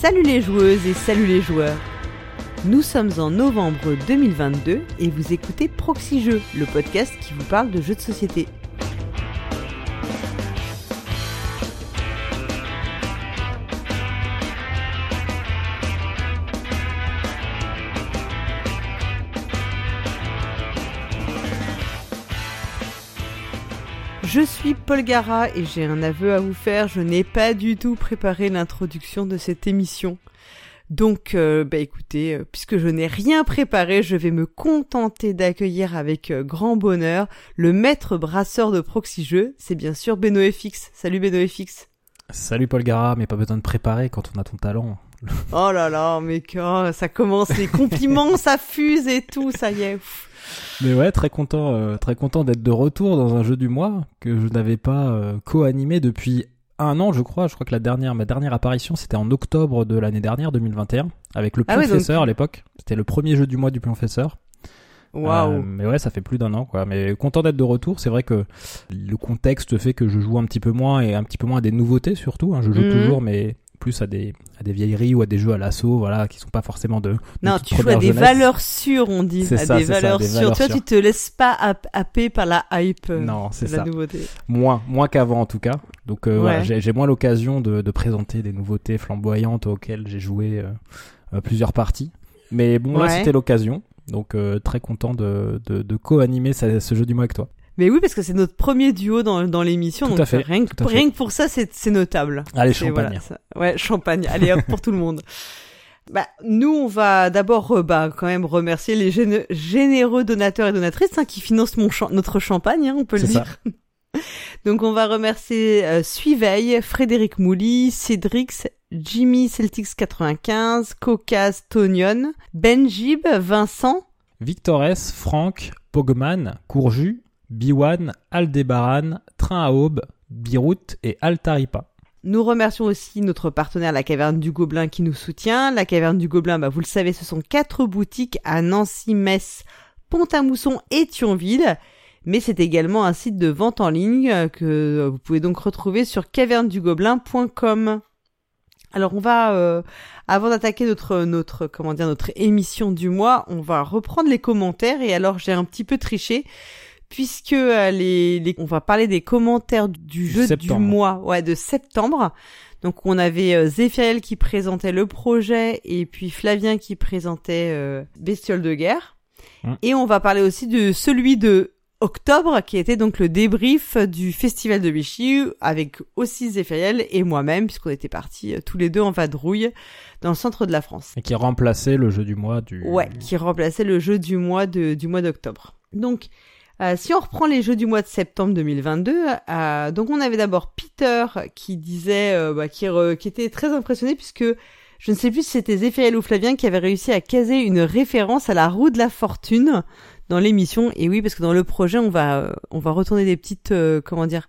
Salut les joueuses et salut les joueurs. Nous sommes en novembre 2022 et vous écoutez Proxy Jeux, le podcast qui vous parle de jeux de société. Suis Paul et j'ai un aveu à vous faire, je n'ai pas du tout préparé l'introduction de cette émission. Donc, euh, bah écoutez, euh, puisque je n'ai rien préparé, je vais me contenter d'accueillir avec euh, grand bonheur le maître brasseur de Proxy Jeux, c'est bien sûr BenoFX. Salut BenoFX. Salut Paul Gara, mais pas besoin de préparer quand on a ton talent. Oh là là, mais oh, ça commence, les compliments, ça fuse et tout, ça y est. Mais ouais, très content, euh, très content d'être de retour dans un jeu du mois que je n'avais pas euh, co-animé depuis un an, je crois. Je crois que la dernière, ma dernière apparition, c'était en octobre de l'année dernière, 2021, avec le Ah ouais, Professeur à l'époque. C'était le premier jeu du mois du Professeur. Waouh. Euh, mais ouais, ça fait plus d'un an, quoi. Mais content d'être de retour. C'est vrai que le contexte fait que je joue un petit peu moins et un petit peu moins à des nouveautés surtout. hein. Je joue Mhm. toujours, mais plus à des à des vieilleries ou à des jeux à l'assaut, voilà, qui sont pas forcément de. Non, tu joues à des jeunesse. valeurs sûres, on dit. C'est à ça, des ça, valeurs des sûres. valeurs tu te laisses pas happ- happer par la hype euh, Non, c'est ça. nouveauté. Moins, moins qu'avant en tout cas. Donc euh, Ouais. voilà, j'ai moins l'occasion de, de présenter des nouveautés flamboyantes auxquelles j'ai joué euh, plusieurs parties. Mais bon, là c'était l'occasion. Donc euh, très content de, de, de co-animer ce, ce jeu du mois avec toi. Mais oui, parce que c'est notre premier duo dans, dans l'émission. Tout donc à fait, Rien, que- rien pour ça, c'est c'est notable. Allez, champagne. voilà, ouais, champagne. Allez, hop, pour tout le monde. Bah, nous, on va d'abord, bah, quand même remercier les géné- généreux donateurs et donatrices hein, qui financent mon cha- notre champagne, hein, on peut le ça. dire. Donc, on va remercier euh, Suiveil, Frédéric Mouly, Cédrix, Jimmy Celtics 95, Caucase Tonion, Benjib, Vincent, Victores, Franck, Pogman, Courju, Biwan, Aldebaran, Train à Aube, Birout et Altaripa. Nous remercions aussi notre partenaire La Caverne du Gobelin qui nous soutient. La Caverne du Gobelin, bah, vous le savez, ce sont quatre boutiques à Nancy, Metz, Pont-à-Mousson et Thionville. Mais c'est également un site de vente en ligne euh, que vous pouvez donc retrouver sur cavernedugobelin.com. Alors on va, euh, avant d'attaquer notre notre comment dire notre émission du mois, on va reprendre les commentaires et alors j'ai un petit peu triché puisque euh, les, les on va parler des commentaires du jeu du mois, ouais de septembre. Donc on avait euh, Zéphiel qui présentait le projet et puis Flavien qui présentait euh, Bestiole de guerre. Hum. Et on va parler aussi de celui de octobre qui était donc le débrief du festival de Vichy avec aussi Zéphiel et moi-même puisqu'on était partis euh, tous les deux en vadrouille dans le centre de la France. Et qui remplaçait le jeu du mois du. Ouais, qui remplaçait le jeu du mois de du mois d'octobre. Donc euh, si on reprend les jeux du mois de septembre 2022, euh, donc on avait d'abord Peter qui disait, euh, bah, qui, était très impressionné puisque je ne sais plus si c'était Zéphiel ou Flavien qui avait réussi à caser une référence à la roue de la fortune dans l'émission. Et oui, parce que dans le projet, on va euh, on va retourner des petites comment dire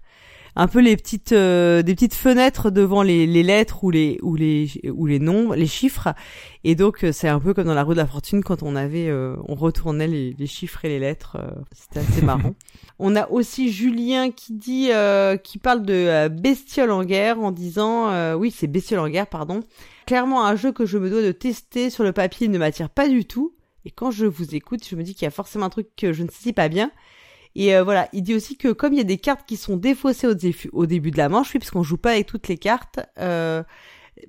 un peu les petites euh, des petites fenêtres devant les, les lettres ou les ou les ou les noms, les chiffres. Et donc euh, c'est un peu comme dans la roue de la fortune quand on avait euh, on retournait les, les chiffres et les lettres. euh, C'était assez marrant. on a aussi Julien qui dit euh, qui parle de euh, bestiole en guerre en disant euh, oui c'est bestiole en guerre pardon. Clairement un jeu que je me dois de tester sur le papier ne m'attire pas du tout. Et quand je vous écoute, je me dis qu'il y a forcément un truc que je ne sais pas bien. Et euh, voilà, il dit aussi que comme il y a des cartes qui sont défaussées au, dé- au début de la manche, oui, parce qu'on joue pas avec toutes les cartes, euh,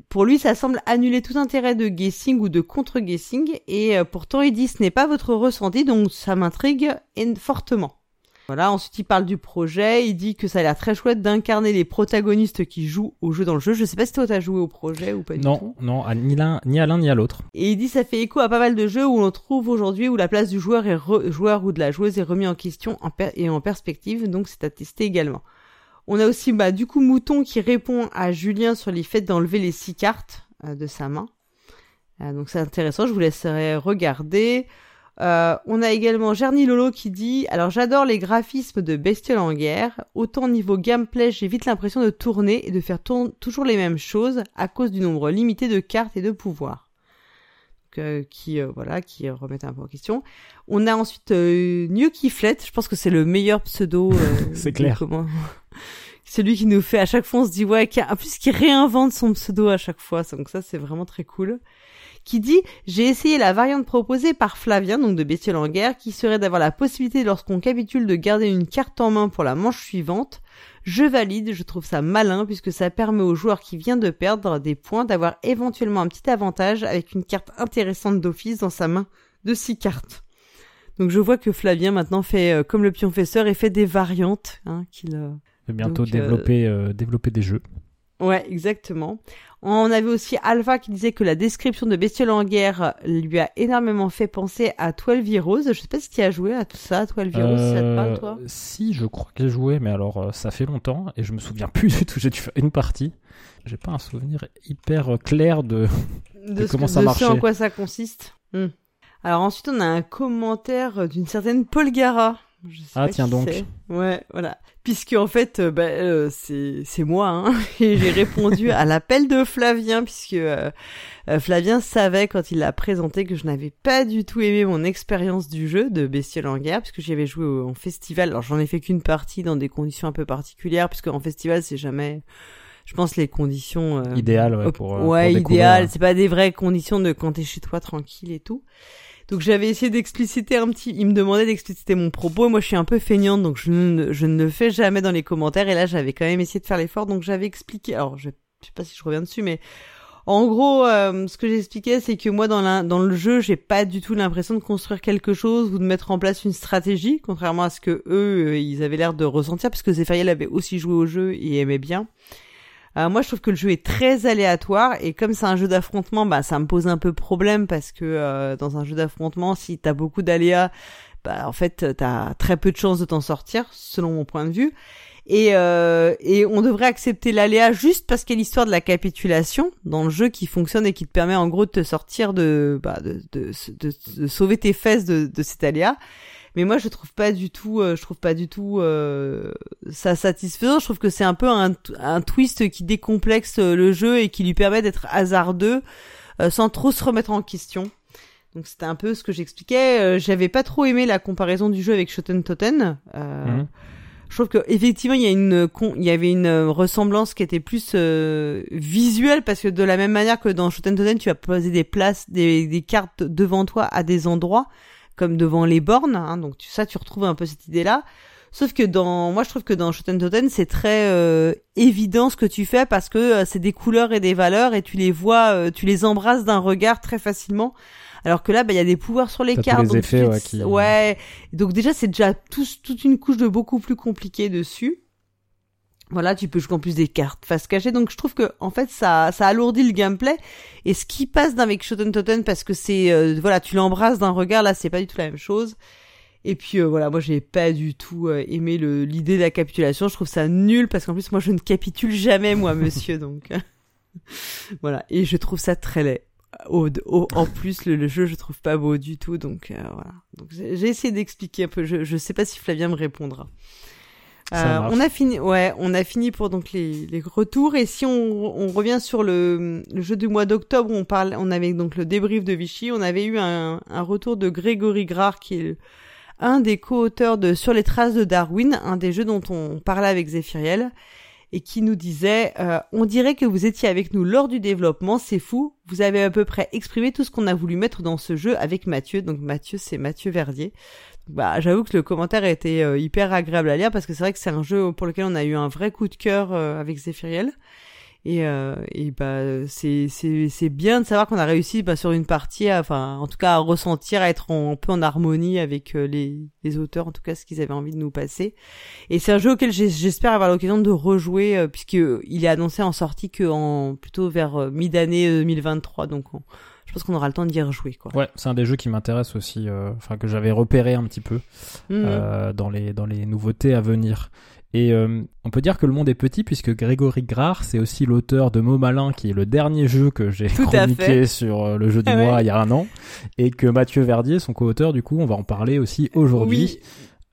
pour lui, ça semble annuler tout intérêt de guessing ou de contre-guessing. Et euh, pourtant, il dit ce n'est pas votre ressenti, donc ça m'intrigue en- fortement. Voilà, ensuite il parle du projet, il dit que ça a l'air très chouette d'incarner les protagonistes qui jouent au jeu dans le jeu. Je sais pas si toi t'as joué au projet ou pas du tout. Non, non, ni l'un ni à l'un ni à l'autre. Et il dit ça fait écho à pas mal de jeux où l'on trouve aujourd'hui où la place du joueur est re- joueur ou de la joueuse est remis en question en per- et en perspective, donc c'est à tester également. On a aussi bah du coup Mouton qui répond à Julien sur les faits d'enlever les six cartes euh, de sa main. Euh, donc c'est intéressant, je vous laisserai regarder. Euh, on a également Gerny Lolo qui dit alors j'adore les graphismes de Bestiole en guerre. Autant niveau gameplay, j'ai vite l'impression de tourner et de faire tourn- toujours les mêmes choses à cause du nombre limité de cartes et de pouvoirs. Donc, euh, qui euh, voilà, qui remettent un peu en question. On a ensuite euh, New Kiflet. Je pense que c'est le meilleur pseudo. euh, C'est clair. comment- celui qui nous fait à chaque fois on se dit ouais, qui, en plus qui réinvente son pseudo à chaque fois, donc ça c'est vraiment très cool qui dit j'ai essayé la variante proposée par Flavien, donc de Bestiole en guerre, qui serait d'avoir la possibilité lorsqu'on capitule de garder une carte en main pour la manche suivante. Je valide, je trouve ça malin puisque ça permet au joueur qui vient de perdre des points d'avoir éventuellement un petit avantage avec une carte intéressante d'office dans sa main de six cartes. Donc je vois que Flavien maintenant fait euh, comme le pionfesseur et fait des variantes hein, qu'il euh, bientôt développer euh, développer des jeux. Ouais, exactement. On avait aussi Alpha qui disait que la description de Bestiole en guerre lui a énormément fait penser à 12 Heroes. Je sais pas si tu as joué à tout ça, 12 Heroes, si ça te parle, toi? Si, je crois que j'ai joué, mais alors euh, ça fait longtemps et je me souviens plus du tout. J'ai dû faire une partie. J'ai pas un souvenir hyper clair de, de, comment ça marchait. en quoi ça consiste. Hmm. Alors ensuite, on a un commentaire d'une certaine Paul Gara ah tiens donc. Ouais, voilà. Puisque en fait, euh, bah, euh, c'est c'est moi hein, et j'ai répondu à l'appel de Flavien puisque euh, Flavien savait quand il l'a présenté que je n'avais pas du tout aimé mon expérience du jeu de Bestiole en guerre puisque j'y avais joué en festival. Alors j'en ai fait qu'une partie dans des conditions un peu particulières puisque en festival c'est jamais je pense les conditions idéales ouais, pour ouais idéales c'est pas des vraies conditions de quand t'es chez toi tranquille et tout donc j'avais essayé d'expliciter un petit, il me demandait d'expliciter mon propos, moi je suis un peu feignante donc je ne, je ne le fais jamais dans les commentaires et là j'avais quand même essayé de faire l'effort donc j'avais expliqué, alors je, je sais pas si je reviens dessus mais en gros, euh, ce que j'expliquais, c'est que moi, dans, la, dans le jeu, j'ai pas du tout l'impression de construire quelque chose ou de mettre en place une stratégie, contrairement à ce que eux, euh, ils avaient l'air de ressentir, parce que Zéphiriel avait aussi joué au jeu et aimait bien. Euh, moi, je trouve que le jeu est très aléatoire et comme c'est un jeu d'affrontement, bah ça me pose un peu problème parce que euh, dans un jeu d'affrontement, si t'as beaucoup d'aléas, bah en fait t'as très peu de chances de t'en sortir, selon mon point de vue. Et, euh, et on devrait accepter l'aléa juste parce qu'il y a l'histoire de la capitulation dans le jeu qui fonctionne et qui te permet en gros de te sortir de, bah, de, de, de, sauver tes fesses de, de cet aléa mais moi je trouve pas du tout euh, je trouve pas du tout euh, ça satisfaisant. Je trouve que c'est un peu un, un, twist qui décomplexe euh, le jeu et qui lui permet d'être hasardeux sans trop se remettre en question. Donc c'était un peu ce que j'expliquais. J'avais pas trop aimé la comparaison du jeu avec Shoten Toten. Mhm. Je trouve que effectivement il y a une il y avait une ressemblance qui était plus visuelle parce que de la même manière que dans Shoten Toten tu as posé des places des, des cartes devant toi à des endroits comme devant les bornes. Hein, donc ça, tu retrouves un peu cette idée-là. Sauf que dans, moi je trouve que dans Shoten Toten c'est très euh, évident ce que tu fais parce que euh, c'est des couleurs et des valeurs et tu les vois, euh, tu les embrasses d'un regard très facilement. Alors que là, bah, il y a des pouvoirs sur les cartes. donc effets, ouais, Donc déjà, c'est déjà toute une couche de beaucoup plus compliqué dessus. Voilà, tu peux jouer en plus des cartes face cachée. Donc je trouve que en fait ça ça alourdit le gameplay et ce qui passe avec Shoten Toten parce que c'est euh, voilà, tu l'embrasses d'un regard là, c'est pas du tout la même chose. Et puis euh, voilà, moi j'ai pas du tout euh, aimé le l'idée de la capitulation, je trouve ça nul parce qu'en plus moi je ne capitule jamais moi monsieur donc voilà, et je trouve ça très laid. Au, en plus le, jeu je trouve pas beau du tout donc voilà. Donc j'ai essayé d'expliquer un peu, je je sais pas si Flavien me répondra. Euh, on a fini, ouais, on a fini pour donc les, les retours. Et si on, on revient sur le, le, jeu du mois d'octobre, on parle, on avait donc le débrief de Vichy. On avait eu un, un retour de Grégory Grard, qui est un des co-auteurs de Sur les traces de Darwin, un des jeux dont on parlait avec Zéphiriel, et qui nous disait euh, On dirait que vous étiez avec nous lors du développement, c'est fou. Vous avez à peu près exprimé tout ce qu'on a voulu mettre dans ce jeu avec Mathieu. Donc Mathieu, c'est Mathieu Verdier bah, j'avoue que le commentaire a été euh, hyper agréable à lire parce que c'est vrai que c'est un jeu pour lequel on a eu un vrai coup de cœur euh, avec Zephyriel. Et, euh, et bah c'est c'est c'est bien de savoir qu'on a réussi bah, sur une partie, enfin en tout cas à ressentir, à être un peu en harmonie avec les les auteurs, en tout cas ce qu'ils avaient envie de nous passer. Et c'est un jeu auquel j'espère avoir l'occasion de rejouer puisque il est annoncé en sortie que en plutôt vers mi-année 2023, donc je pense qu'on aura le temps d'y rejouer. Quoi. Ouais, c'est un des jeux qui m'intéresse aussi, euh, enfin que j'avais repéré un petit peu mhm. euh, dans, les, dans les nouveautés à venir. Et euh, on peut dire que le monde est petit puisque Grégory Grard, c'est aussi l'auteur de Mots Malin, qui est le dernier jeu que j'ai chroniqué sur le jeu du mois il y a un an, et que Mathieu Verdier, son co-auteur, du coup, on va en parler aussi aujourd'hui.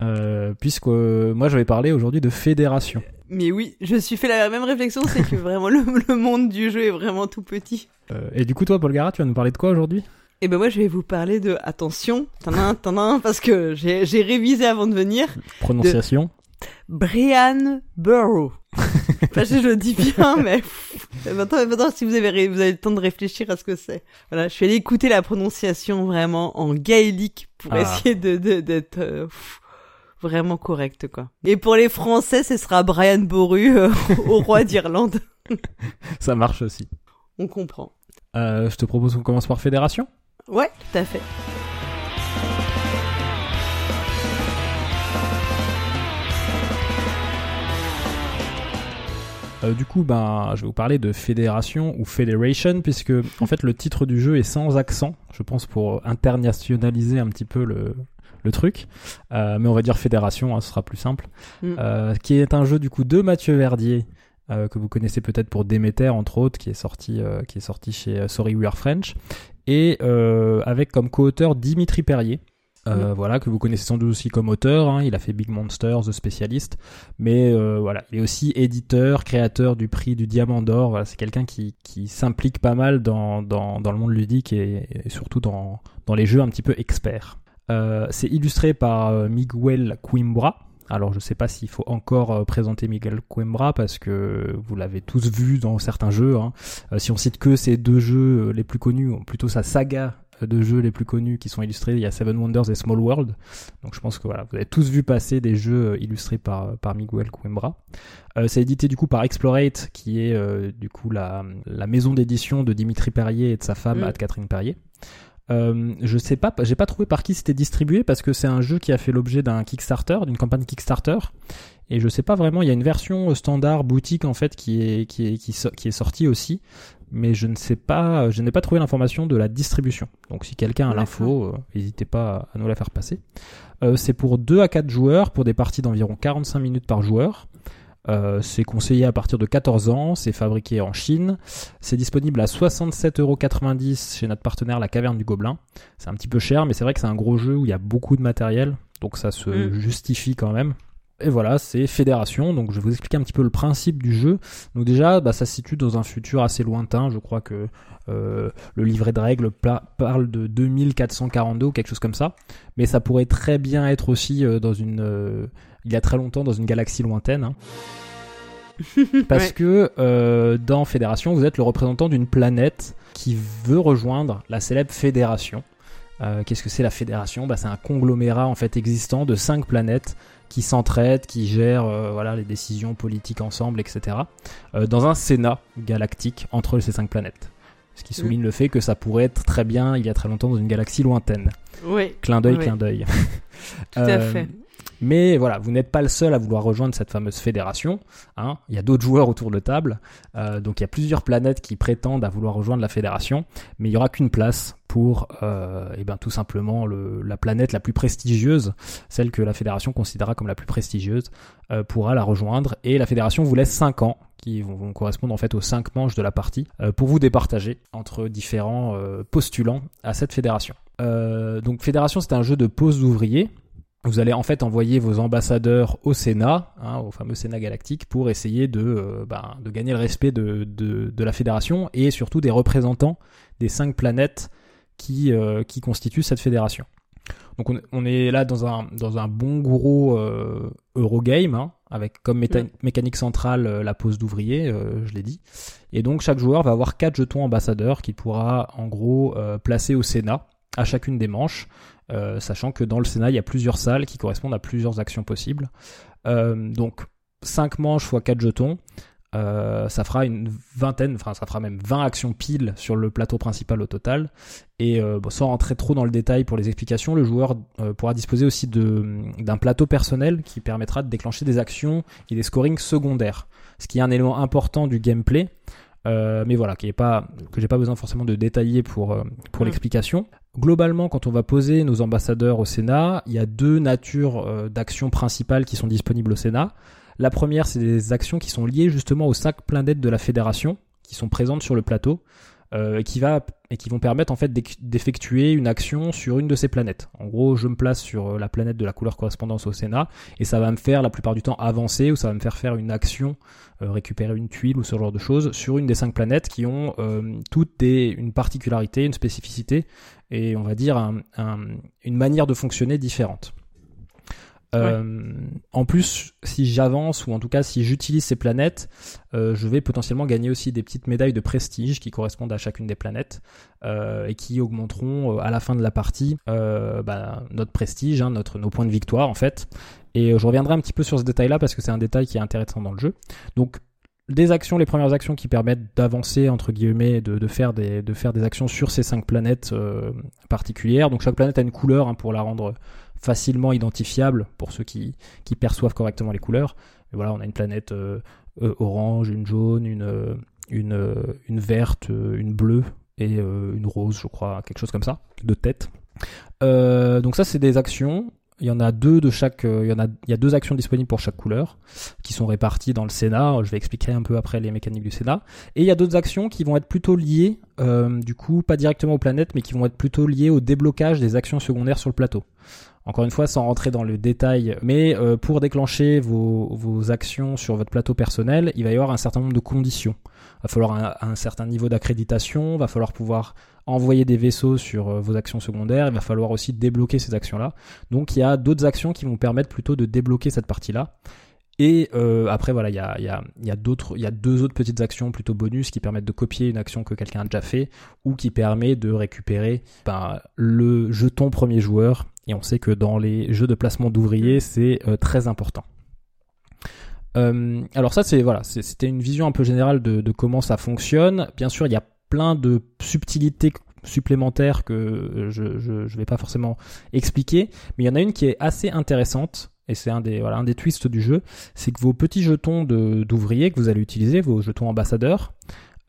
Oui. puisque moi j'avais parlé aujourd'hui de fédération. Mais oui, je suis fait la même réflexion, c'est que vraiment le, monde du jeu est vraiment tout petit. Euh, et du coup, toi, Paul Gara, tu vas nous parler de quoi aujourd'hui? Eh ben moi, je vais vous parler de attention, t'en as un, t'en as un, parce que j'ai révisé avant de venir. Prononciation. Brian Burrow. Enfin, je le dis bien, mais maintenant, maintenant, si vous avez, vous avez le temps de réfléchir à ce que c'est. Voilà, je suis allée écouter la prononciation vraiment en gaélique pour Ah. essayer de de- d'être euh, vraiment correct, quoi. Et pour les Français, ce sera Brian Boru, euh, au roi d'Irlande. Ça marche aussi. On comprend. Euh, je te propose qu'on commence par fédération? Ouais, tout à fait. Euh, du coup, ben, je vais vous parler de fédération ou federation, puisque en fait le titre du jeu est sans accent, je pense pour internationaliser un petit peu le, le truc. Euh, mais on va dire fédération, hein, ce sera plus simple. Mm. Euh, qui est un jeu du coup de Mathieu Verdier, euh, que vous connaissez peut-être pour Déméter entre autres, qui est sorti, qui est sorti chez Sorry We Are French, et avec comme co-auteur Dimitri Perrier. Euh, Voilà que vous connaissez sans doute aussi comme auteur. hein. il a fait Big Monsters, The Specialist, mais euh, voilà, il est aussi éditeur, créateur du prix du Diamant d'Or. Voilà, c'est quelqu'un qui, qui s'implique pas mal dans, dans, dans le monde ludique et, et surtout dans, dans les jeux un petit peu experts. Euh, c'est illustré par euh, Miguel Coimbra. Alors je sais pas s'il faut encore euh, présenter Miguel Coimbra parce que vous l'avez tous vu dans certains jeux. hein. Si on cite que ces deux jeux les plus connus, ou plutôt sa saga de jeux les plus connus qui sont illustrés, il y a Seven Wonders et Small World. Donc je pense que voilà, vous avez tous vu passer des jeux illustrés par, par Miguel Coimbra. Euh, c'est édité du coup par Explorate, qui est euh, du coup la, la maison d'édition de Dimitri Perrier et de sa femme Mm. Anne-Catherine Perrier. Euh, je sais pas, j'ai pas trouvé par qui c'était distribué parce que c'est un jeu qui a fait l'objet d'un Kickstarter, d'une campagne Kickstarter. Et je sais pas vraiment, il y a une version standard boutique en fait qui est qui est qui, so- qui est sortie aussi, mais je ne sais pas, je n'ai pas trouvé l'information de la distribution. Donc si quelqu'un a l'info, euh, n'hésitez pas à nous la faire passer. Euh, c'est pour 2 à 4 joueurs pour des parties d'environ 45 minutes par joueur. Euh, c'est conseillé à partir de 14 ans, c'est fabriqué en Chine, c'est disponible à 67,90€ chez notre partenaire La Caverne du Gobelin. C'est un petit peu cher, mais c'est vrai que c'est un gros jeu où il y a beaucoup de matériel, donc ça se Mm. justifie quand même. Et voilà, c'est Fédération, donc je vais vous expliquer un petit peu le principe du jeu. Donc déjà, bah, ça se situe dans un futur assez lointain, je crois que euh, le livret de règles parle de 2442 ou quelque chose comme ça, mais ça pourrait très bien être aussi euh, dans une... euh, il y a très longtemps dans une galaxie lointaine. hein. Parce Ouais. que euh, dans Fédération, vous êtes le représentant d'une planète qui veut rejoindre la célèbre Fédération. Euh, Qu'est-ce que c'est la Fédération? Bah, C'est un conglomérat en fait existant de cinq planètes qui s'entraident, qui gèrent euh, voilà, les décisions politiques ensemble, etc. dans un Sénat galactique entre ces cinq planètes. Ce qui souligne le fait que ça pourrait être très bien il y a très longtemps dans une galaxie lointaine. Oui, Clin d'œil, Oui. clin d'œil. tout à fait. Mais voilà, vous n'êtes pas le seul à vouloir rejoindre cette fameuse fédération. Hein. Il y a d'autres joueurs autour de table. Euh, donc il y a plusieurs planètes qui prétendent à vouloir rejoindre la fédération. Mais il n'y aura qu'une place pour euh, eh ben, tout simplement le, la planète la plus prestigieuse, celle que la fédération considérera comme la plus prestigieuse, euh, pourra la rejoindre. Et la fédération vous laisse 5 ans qui vont, vont correspondre en fait aux 5 manches de la partie euh, pour vous départager entre différents euh, postulants à cette fédération. Euh, donc fédération c'est un jeu de pose d'ouvriers vous allez en fait envoyer vos ambassadeurs au Sénat, hein, au fameux Sénat galactique, pour essayer de, euh, ben, de gagner le respect de, de, de la fédération et surtout des représentants des cinq planètes qui, euh, qui constituent cette fédération. Donc on, on est là dans un, dans un bon gros euh, Eurogame, hein, avec comme méta- Mm. mécanique centrale la pose d'ouvrier, je l'ai dit. Et donc chaque joueur va avoir quatre jetons ambassadeurs qu'il pourra en gros placer au Sénat à chacune des manches. Euh, sachant que dans le Sénat, il y a plusieurs salles qui correspondent à plusieurs actions possibles. Euh, donc, 5 manches fois 4 jetons, euh, ça fera une vingtaine, enfin ça fera même 20 actions piles sur le plateau principal au total. Et sans rentrer trop dans le détail pour les explications, le joueur pourra disposer aussi d'un plateau personnel qui permettra de déclencher des actions et des scorings secondaires. Ce qui est un élément important du gameplay. Euh, mais voilà, qui est pas, que j'ai pas besoin forcément de détailler pour, euh, pour Mm. l'explication. Globalement, quand on va poser nos ambassadeurs au Sénat, il y a deux natures euh, d'actions principales qui sont disponibles au Sénat. La première, c'est des actions qui sont liées justement aux cinq planètes de la Fédération, qui sont présentes sur le plateau, euh, et, qui vont permettre en fait d'effectuer une action sur une de ces planètes. En gros, je me place sur euh, la planète de la couleur correspondance au Sénat, et ça va me faire la plupart du temps avancer, ou ça va me faire faire une action, euh, récupérer une tuile ou ce genre de choses, sur une des cinq planètes qui ont toutes une particularité, une spécificité, et on va dire un- un- une manière de fonctionner différente. Euh, En plus, si j'avance ou en tout cas si j'utilise ces planètes, euh, je vais potentiellement gagner aussi des petites médailles de prestige qui correspondent à chacune des planètes euh, et qui augmenteront à la fin de la partie bah, notre prestige, hein, notre nos points de victoire en fait. Et je reviendrai un petit peu sur ce détail-là parce que c'est un détail qui est intéressant dans le jeu. Donc des actions, les premières actions qui permettent d'avancer entre guillemets, de, de, faire des de faire des actions sur ces cinq planètes euh, particulières. Donc chaque planète a une couleur hein, pour la rendre facilement identifiable pour ceux qui perçoivent correctement les couleurs. Voilà, on a une planète euh, euh, orange, une jaune, une euh, verte, une bleue et une rose, je crois, quelque chose comme ça, de tête. Donc ça, c'est des actions. Il y en a deux de chaque. il y a. Deux actions disponibles pour chaque couleur, qui sont réparties dans le Sénat. Je vais expliquer un peu après les mécaniques du Sénat. Et il y a d'autres actions qui vont être plutôt liées, du coup, pas directement aux planètes, mais qui vont être plutôt liées au déblocage des actions secondaires sur le plateau. Encore une fois, sans rentrer dans le détail, mais euh, pour déclencher vos, vos actions sur votre plateau personnel, il va y avoir un certain nombre de conditions. Il va falloir un, un certain niveau d'accréditation, va falloir pouvoir envoyer des vaisseaux sur euh, vos actions secondaires, il va falloir aussi débloquer ces actions-là. Donc il y a d'autres actions qui vont permettre plutôt de débloquer cette partie-là. Et euh, après voilà, il y a, y, a, y a y a deux autres petites actions plutôt bonus qui permettent de copier une action que quelqu'un a déjà fait ou qui permet de récupérer ben, le jeton premier joueur. Et on sait que dans les jeux de placement d'ouvriers, c'est euh, très important. Euh, alors ça, c'est voilà, c'était une vision un peu générale de, de comment ça fonctionne. Bien sûr, il y a plein de subtilités supplémentaires que je, je, je vais pas forcément expliquer, mais il y en a une qui est assez intéressante et c'est un des voilà un des twists du jeu, c'est que vos petits jetons d'ouvriers que vous allez utiliser, vos jetons ambassadeurs,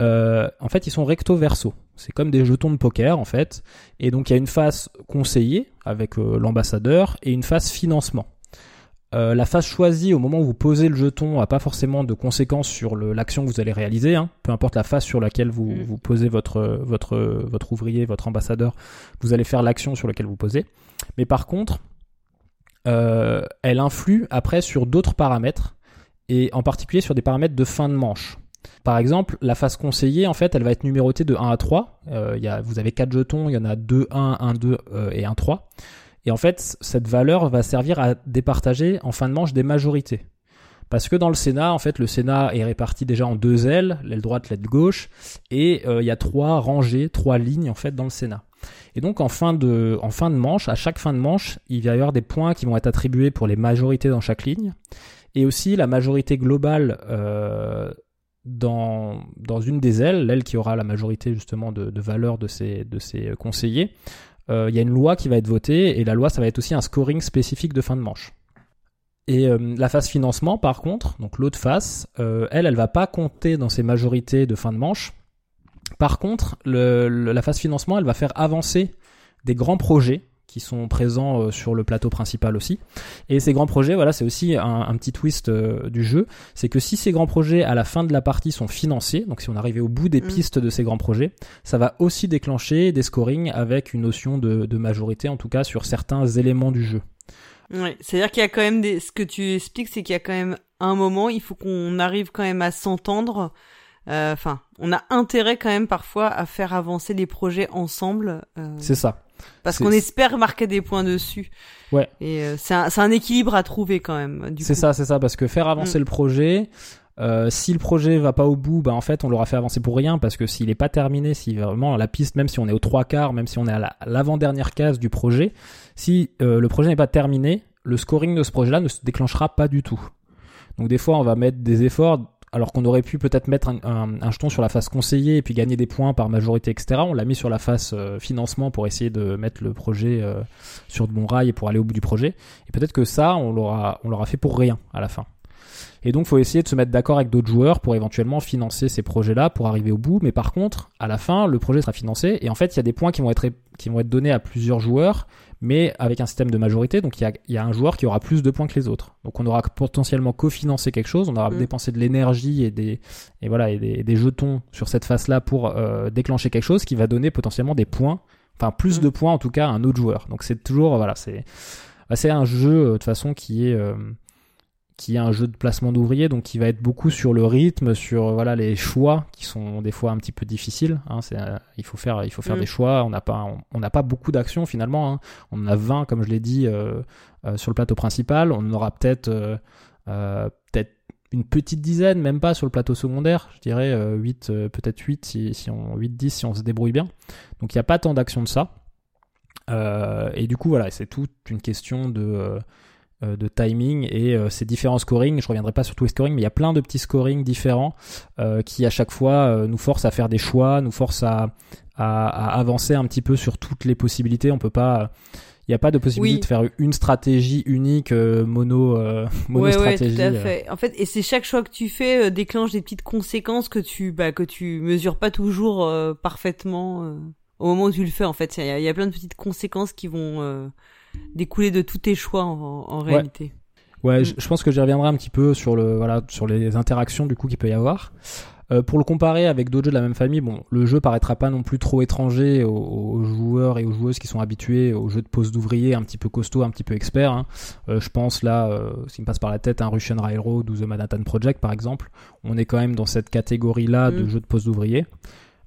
euh, en fait, ils sont recto verso. C'est comme des jetons de poker en fait, et donc il y a une phase conseiller avec euh, l'ambassadeur et une phase financement. Euh, la phase choisie au moment où vous posez le jeton a pas forcément de conséquences sur l'action que vous allez réaliser. Hein. Peu importe la phase sur laquelle vous, Mm. vous posez votre, votre, votre ouvrier, votre ambassadeur, vous allez faire l'action sur laquelle vous posez. Mais par contre, elle influe après sur d'autres paramètres, et en particulier sur des paramètres de fin de manche. Par exemple, la phase conseillée, en fait, elle va être numérotée de 1 à 3. Euh, vous avez 4 jetons, il y en a 2, 1, 1, 2 euh, et 1, 3. Et en fait, cette valeur va servir à départager en fin de manche des majorités. Parce que dans le Sénat, en fait, le Sénat est réparti déjà en deux ailes, l'aile droite, l'aile gauche, et euh, il y a trois rangées, trois lignes en fait dans le Sénat. Et donc en fin de en fin de manche, à chaque fin de manche, il va y avoir des points qui vont être attribués pour les majorités dans chaque ligne, et aussi la majorité globale euh, dans une des ailes, l'aile qui aura la majorité justement de, de valeur de de ces conseillers. Euh, Il y a une loi qui va être votée, et la loi ça va être aussi un scoring spécifique de fin de manche. Et euh, la phase financement, par contre, donc l'autre phase, euh, elle, elle va pas compter dans ces majorités de fin de manche. Par contre, la phase financement, elle va faire avancer des grands projets qui sont présents euh, sur le plateau principal aussi. Et ces grands projets, voilà, c'est aussi un, un petit twist euh, du jeu, c'est que si ces grands projets à la fin de la partie sont financés, donc si on arrive au bout des Mm. pistes de ces grands projets, ça va aussi déclencher des scorings avec une notion de, de majorité, en tout cas sur certains éléments du jeu. Ouais, c'est-à-dire qu'il y a quand même des. Ce que tu expliques, c'est qu'il y a quand même un moment, il faut qu'on arrive quand même à s'entendre. Euh, Enfin, on a intérêt quand même parfois à faire avancer les projets ensemble, euh, C'est ça. Parce qu'on espère marquer des points dessus. Ouais. Et euh, c'est un, un équilibre à trouver quand même. C'est ça, c'est ça, parce que faire avancer Mm. le projet, euh, si le projet va pas au bout, bah en fait on l'aura fait avancer pour rien, parce que s'il est pas terminé, si vraiment la piste, même si on est aux trois quarts, même si on est à la- à l'avant-dernière case du projet, si euh, le projet n'est pas terminé, le scoring de ce projet-là ne se déclenchera pas du tout. Donc des fois on va mettre des efforts alors qu'on aurait pu peut-être mettre un, un- jeton sur la phase conseillée et puis gagner des points par majorité, etc. On l'a mis sur la phase euh, financement pour essayer de mettre le projet euh, sur de bons rails et pour aller au bout du projet. Et peut-être que ça, on l'aura, on l'aura fait pour rien à la fin. Et donc, faut essayer de se mettre d'accord avec d'autres joueurs pour éventuellement financer ces projets-là pour arriver au bout. Mais par contre, à la fin, le projet sera financé. Et en fait, il y a des points qui vont être, qui vont être donnés à plusieurs joueurs, mais avec un système de majorité. Donc, il y a, il y a un joueur qui aura plus de points que les autres. Donc, on aura potentiellement cofinancé quelque chose. On aura Mm. dépensé de l'énergie et des, et voilà, et des, des jetons sur cette phase-là pour euh, déclencher quelque chose qui va donner potentiellement des points. Enfin, plus Mm. de points en tout cas à un autre joueur. Donc, c'est toujours, voilà, c'est, bah, c'est un jeu euh, de toute façon qui est, euh, qui est un jeu de placement d'ouvriers, donc qui va être beaucoup sur le rythme, sur voilà les choix qui sont des fois un petit peu difficiles. Hein, c'est, il faut faire, il faut faire Mm. des choix. On n'a pas, on n'a pas beaucoup d'actions finalement. Hein. On en a 20, comme je l'ai dit, euh, euh, sur le plateau principal. On en aura peut-être, euh, euh, peut-être une petite dizaine, même pas sur le plateau secondaire. Je dirais euh, 8, euh, peut-être 8 si, si on 8, 10 si on se débrouille bien. Donc il n'y a pas tant d'actions de ça. Euh, et du coup, voilà, c'est toute une question de, euh, euh, de timing et euh, ces différents scorings. Je reviendrai pas sur tous les scorings, mais il y a plein de petits scorings différents euh, qui, à chaque fois, euh, nous forcent à faire des choix, nous forcent à, à, à avancer un petit peu sur toutes les possibilités. On peut pas. Il n'y a pas de possibilité Oui. de faire une stratégie unique euh, mono, euh, mono Ouais, tout à euh. fait. En fait, et c'est chaque choix que tu fais euh, déclenche des petites conséquences que tu, bah, que tu mesures pas toujours euh, parfaitement euh, au moment où tu le fais. En fait, il y, y a plein de petites conséquences qui vont euh, découler de tous tes choix en, en Ouais. réalité. Ouais, Mm. je, je pense que j'y reviendrai un petit peu sur le voilà sur les interactions du coup qu'il peut y avoir. Euh, pour le comparer avec d'autres jeux de la même famille, bon, le jeu paraîtra pas non plus trop étranger aux, aux joueurs et aux joueuses qui sont habitués aux jeux de pose d'ouvriers un petit peu costaud, un petit peu experts. hein. Euh, je pense là, euh, ce qui me passe par la tête, un Russian Railroad ou The Manhattan Project par exemple. On est quand même dans cette catégorie-là de Mm. jeux de pose d'ouvriers.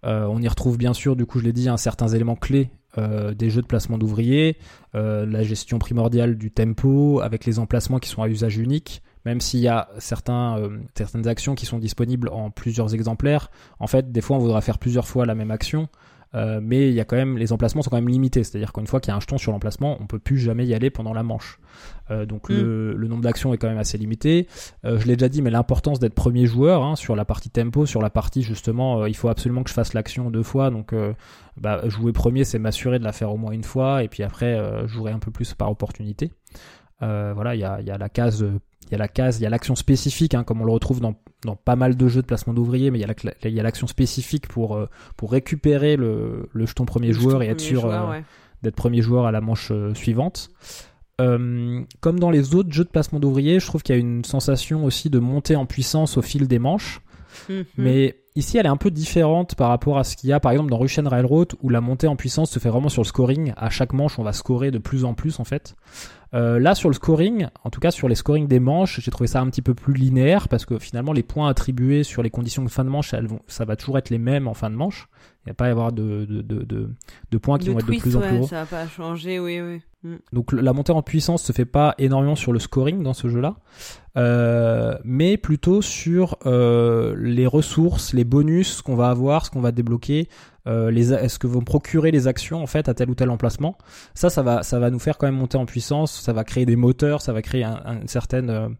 Euh, on y retrouve bien sûr, du coup, je l'ai dit, hein, certains éléments clés euh, des jeux de placement d'ouvriers, euh, la gestion primordiale du tempo, avec les emplacements qui sont à usage unique. Même s'il y a euh, certaines actions qui sont disponibles en plusieurs exemplaires, en fait, des fois, on voudra faire plusieurs fois la même action. Euh, mais il y a quand même les emplacements sont quand même limités, c'est-à-dire qu'une fois qu'il y a un jeton sur l'emplacement, on peut plus jamais y aller pendant la manche. Euh, donc Mm. le, le nombre d'actions est quand même assez limité. Euh, je l'ai déjà dit, mais l'importance d'être premier joueur hein, sur la partie tempo, sur la partie justement, il faut absolument que je fasse l'action deux fois. Donc bah, jouer premier, c'est m'assurer de la faire au moins une fois, et puis après, jouerai un peu plus par opportunité. Euh, voilà, il y a, il y a la case, il y a la case, il y a l'action spécifique, hein, comme on le retrouve dans, dans pas mal de jeux de placement d'ouvriers, mais il y a la- l'action spécifique pour euh, pour récupérer le, le jeton premier Le joueur jeton et être premier sûr joueur, euh, ouais. d'être premier joueur à la manche euh, suivante. Euh, comme dans les autres jeux de placement d'ouvriers, je trouve qu'il y a une sensation aussi de monter en puissance au fil des manches. Mhm. Mais ici, elle est un peu différente par rapport à ce qu'il y a, par exemple, dans Russian Railroad, où la montée en puissance se fait vraiment sur le scoring. À chaque manche, on va scorer de plus en plus, en fait. Euh, là, sur le scoring, en tout cas sur les scorings des manches, j'ai trouvé ça un petit peu plus linéaire, parce que finalement, les points attribués sur les conditions de fin de manche, ça va toujours être les mêmes en fin de manche. Il n'y a pas à y avoir de, de, de, de, de points qui vont être de plus en plus hauts. ça va pas changer, oui, oui. Mm. Donc la montée en puissance se fait pas énormément sur le scoring dans ce jeu-là, euh, mais plutôt sur euh, les ressources, les bonus qu'on va avoir, ce qu'on va débloquer, euh, les est-ce que vont procurer les actions en fait à tel ou tel emplacement. Ça, ça va, ça va nous faire quand même monter en puissance, ça va créer des moteurs, ça va créer un- un- une certaine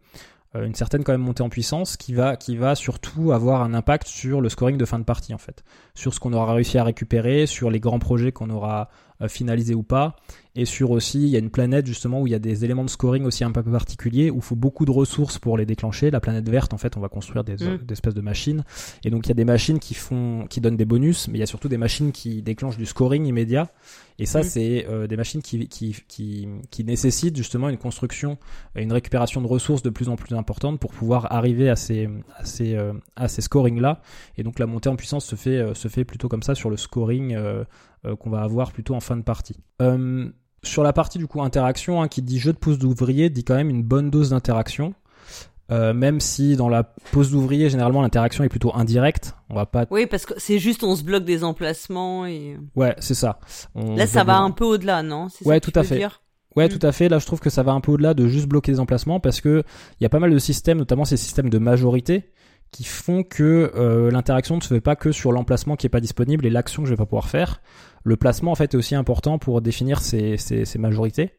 une certaine quand même montée en puissance qui va qui va surtout avoir un impact sur le scoring de fin de partie en fait, sur ce qu'on aura réussi à récupérer, sur les grands projets qu'on aura euh, finalisés ou pas, et sur aussi il y a une planète justement où il y a des éléments de scoring aussi un peu particuliers où il faut beaucoup de ressources pour les déclencher. La planète verte en fait on va construire des, Mm. des espèces de machines et donc il y a des machines qui font qui donnent des bonus, mais il y a surtout des machines qui déclenchent du scoring immédiat. Et ça Mm. c'est euh, des machines qui, qui qui qui nécessitent justement une construction et une récupération de ressources de plus en plus importante pour pouvoir arriver à ces à ces euh, à ces scorings là. Et donc la montée en puissance se fait euh, se fait plutôt comme ça sur le scoring qu'on va avoir plutôt en fin de partie. Euh, sur la partie du coup interaction, hein, qui dit jeu de pose d'ouvrier, dit quand même une bonne dose d'interaction. Euh, même si dans la pose d'ouvrier, généralement l'interaction est plutôt indirecte. On va pas. Oui, parce que c'est juste on se bloque des emplacements et Ouais, c'est ça. On là ça va un peu au-delà, non? Ça Ouais, tu tout à fait. dire? Ouais, Mm. tout à fait. Là, je trouve que ça va un peu au-delà de juste bloquer les emplacements parce que il y a pas mal de systèmes, notamment ces systèmes de majorité, qui font que euh, l'interaction ne se fait pas que sur l'emplacement qui est pas disponible et l'action que je vais pas pouvoir faire. Le placement, en fait, est aussi important pour définir ces, ces, ces majorités.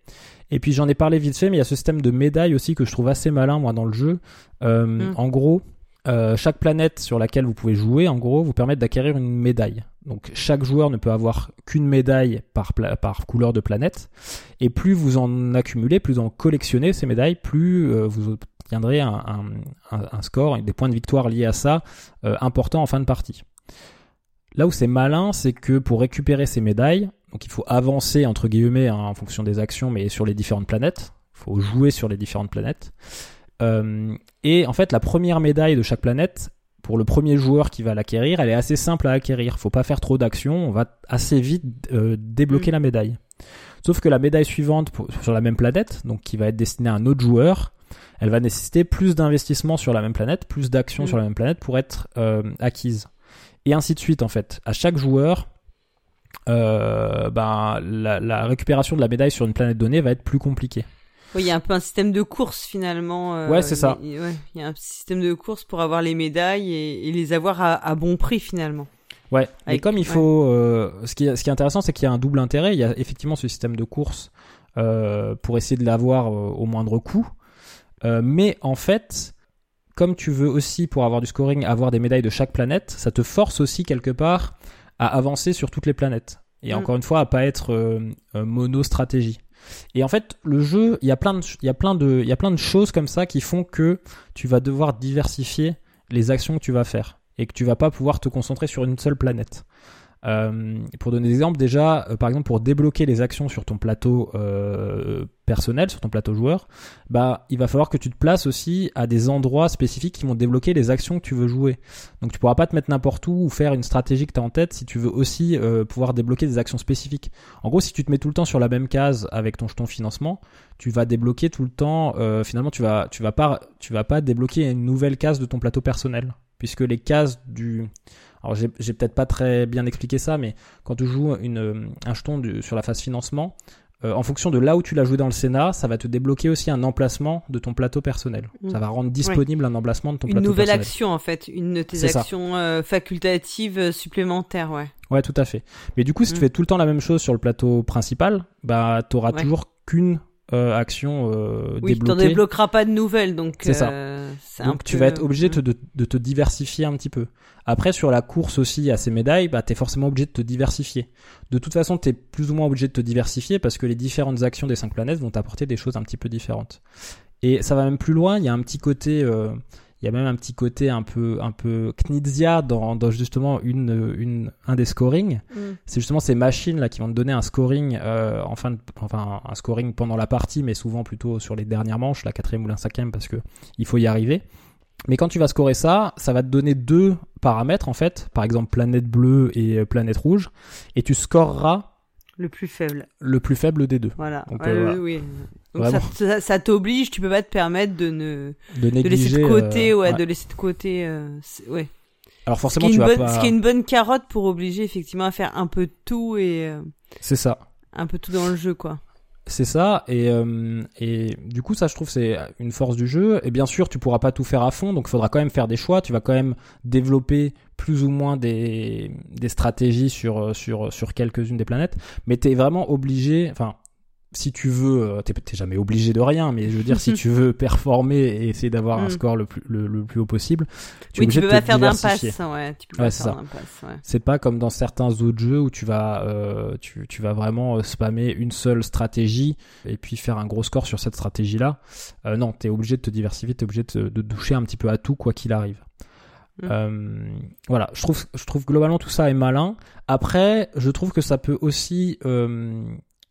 Et puis, j'en ai parlé vite fait, mais il y a ce système de médailles aussi que je trouve assez malin, moi, dans le jeu. Euh, Mm. En gros, euh, chaque planète sur laquelle vous pouvez jouer, en gros, vous permet d'acquérir une médaille. Donc chaque joueur ne peut avoir qu'une médaille par, couleur de planète. Et plus vous en accumulez, plus vous en collectionnez ces médailles, plus euh, vous obtiendrez un, un, un- un score et des points de victoire liés à ça euh, importants en fin de partie. Là où c'est malin, c'est que pour récupérer ces médailles, donc il faut avancer entre guillemets hein, en fonction des actions, mais sur les différentes planètes. Il faut jouer sur les différentes planètes. Euh, et en fait, la première médaille de chaque planète, pour le premier joueur qui va l'acquérir, elle est assez simple à acquérir. Faut pas faire trop d'actions, on va assez vite euh, débloquer Mm. la médaille. Sauf que la médaille suivante pour- sur la même planète, donc qui va être destinée à un autre joueur, elle va nécessiter plus d'investissement sur la même planète, plus d'actions Mm. sur la même planète pour être euh, acquise. Et ainsi de suite, en fait. À chaque joueur, euh, ben, la, la récupération de la médaille sur une planète donnée va être plus compliquée. Oui, il y a un peu un système de course finalement. euh, Ouais, c'est ça. Il, ouais, y a un système de course pour avoir les médailles et, et les avoir à, à bon prix finalement. Ouais, Avec- comme il ouais. faut, euh, ce, qui est, ce qui est intéressant, c'est qu'il y a un double intérêt. Il y a effectivement ce système de course euh, pour essayer de l'avoir au moindre coût, mais en fait, comme tu veux aussi pour avoir du scoring avoir des médailles de chaque planète, ça te force aussi quelque part à avancer sur toutes les planètes. Et Mm. encore une fois, à pas être euh, euh, mono stratégie. Et en fait, le jeu, il y a plein de, il y a plein de, il y a plein de choses comme ça qui font que tu vas devoir diversifier les actions que tu vas faire et que tu vas pas pouvoir te concentrer sur une seule planète. Euh, pour donner des exemples, déjà, euh, par exemple, pour débloquer les actions sur ton plateau euh, personnel, sur ton plateau joueur, bah, il va falloir que tu te places aussi à des endroits spécifiques qui vont débloquer les actions que tu veux jouer. Donc, tu pourras pas te mettre n'importe où ou faire une stratégie que tu as en tête si tu veux aussi pouvoir débloquer des actions spécifiques. En gros, si tu te mets tout le temps sur la même case avec ton jeton financement, tu vas débloquer tout le temps. finalement, tu vas, tu vas pas, tu vas pas débloquer une nouvelle case de ton plateau personnel, puisque les cases du alors j'ai peut-être pas très bien expliqué ça, mais quand tu joues une, un jeton du- sur la phase financement, euh, en fonction de là où tu l'as joué dans le Sénat, ça va te débloquer aussi un emplacement de ton plateau personnel. Mm. Ça va rendre disponible un emplacement de ton Une plateau nouvelle personnel. action en fait, une de tes actions euh, facultatives euh, supplémentaires, ouais. Ouais, tout à fait. Mais du coup, si tu Mm. fais tout le temps la même chose sur le plateau principal, bah t'auras Ouais. toujours qu'une euh, action euh, Oui, tu t'en débloqueras pas de nouvelles, donc C'est ça. euh, un Donc tu peu- vas être obligé de, te- de, de te diversifier un petit peu. Après sur la course aussi à ces médailles, bah t'es forcément obligé de te diversifier. De toute façon, t'es plus ou moins obligé de te diversifier parce que les différentes actions des cinq planètes vont t'apporter des choses un petit peu différentes. Et ça va même plus loin. Il y a un petit côté, euh, il y a même un petit côté un peu un peu knizia dans, dans justement une une un des scorings. Mm. c'est justement ces machines là qui vont te donner un scoring euh, en fin de- enfin un scoring pendant la partie mais souvent plutôt sur les dernières manches la quatrième ou la cinquième parce que il faut y arriver. Mais quand tu vas scorer ça ça va te donner deux paramètres en fait. Par exemple planète bleue et euh, planète rouge. Et tu scoreras Le plus faible, le plus faible des deux voilà. Donc, Ouais, euh, voilà. oui, oui. Donc ça, ça, ça t'oblige, tu peux pas te permettre de ne de de laisser négliger de côté, euh, ouais, ouais. de laisser de côté, euh, ouais. alors Ce qui, forcément tu vas bonne, pas ce qui est une bonne carotte pour obliger effectivement à faire un peu de tout et euh, c'est ça un peu tout dans le jeu, quoi. C'est ça, et, euh, et du coup, ça, je trouve, c'est une force du jeu. Et bien sûr, tu pourras pas tout faire à fond, donc il faudra quand même faire des choix. Tu vas quand même développer plus ou moins des, stratégies sur, sur, sur quelques-unes des planètes, mais tu es vraiment obligé, enfin, si tu veux, euh, t'es jamais obligé de rien, mais je veux dire, si tu veux performer et essayer d'avoir un Mm. score le plus, le, le plus haut possible, tu es oui, obligé tu peux de pas faire diversifier. d'impasse, ouais. Tu peux Ouais, pas c'est faire d'impasse, ouais. C'est pas comme dans certains autres jeux où tu vas, euh, tu, tu vas vraiment euh, spammer une seule stratégie et puis faire un gros score sur cette stratégie-là. Euh, non, t'es obligé de te diversifier, t'es obligé de, te- de toucher un petit peu à tout quoi qu'il arrive. Mm. Euh, voilà, je trouve, je trouve globalement tout ça est malin. Après, je trouve que ça peut aussi, euh,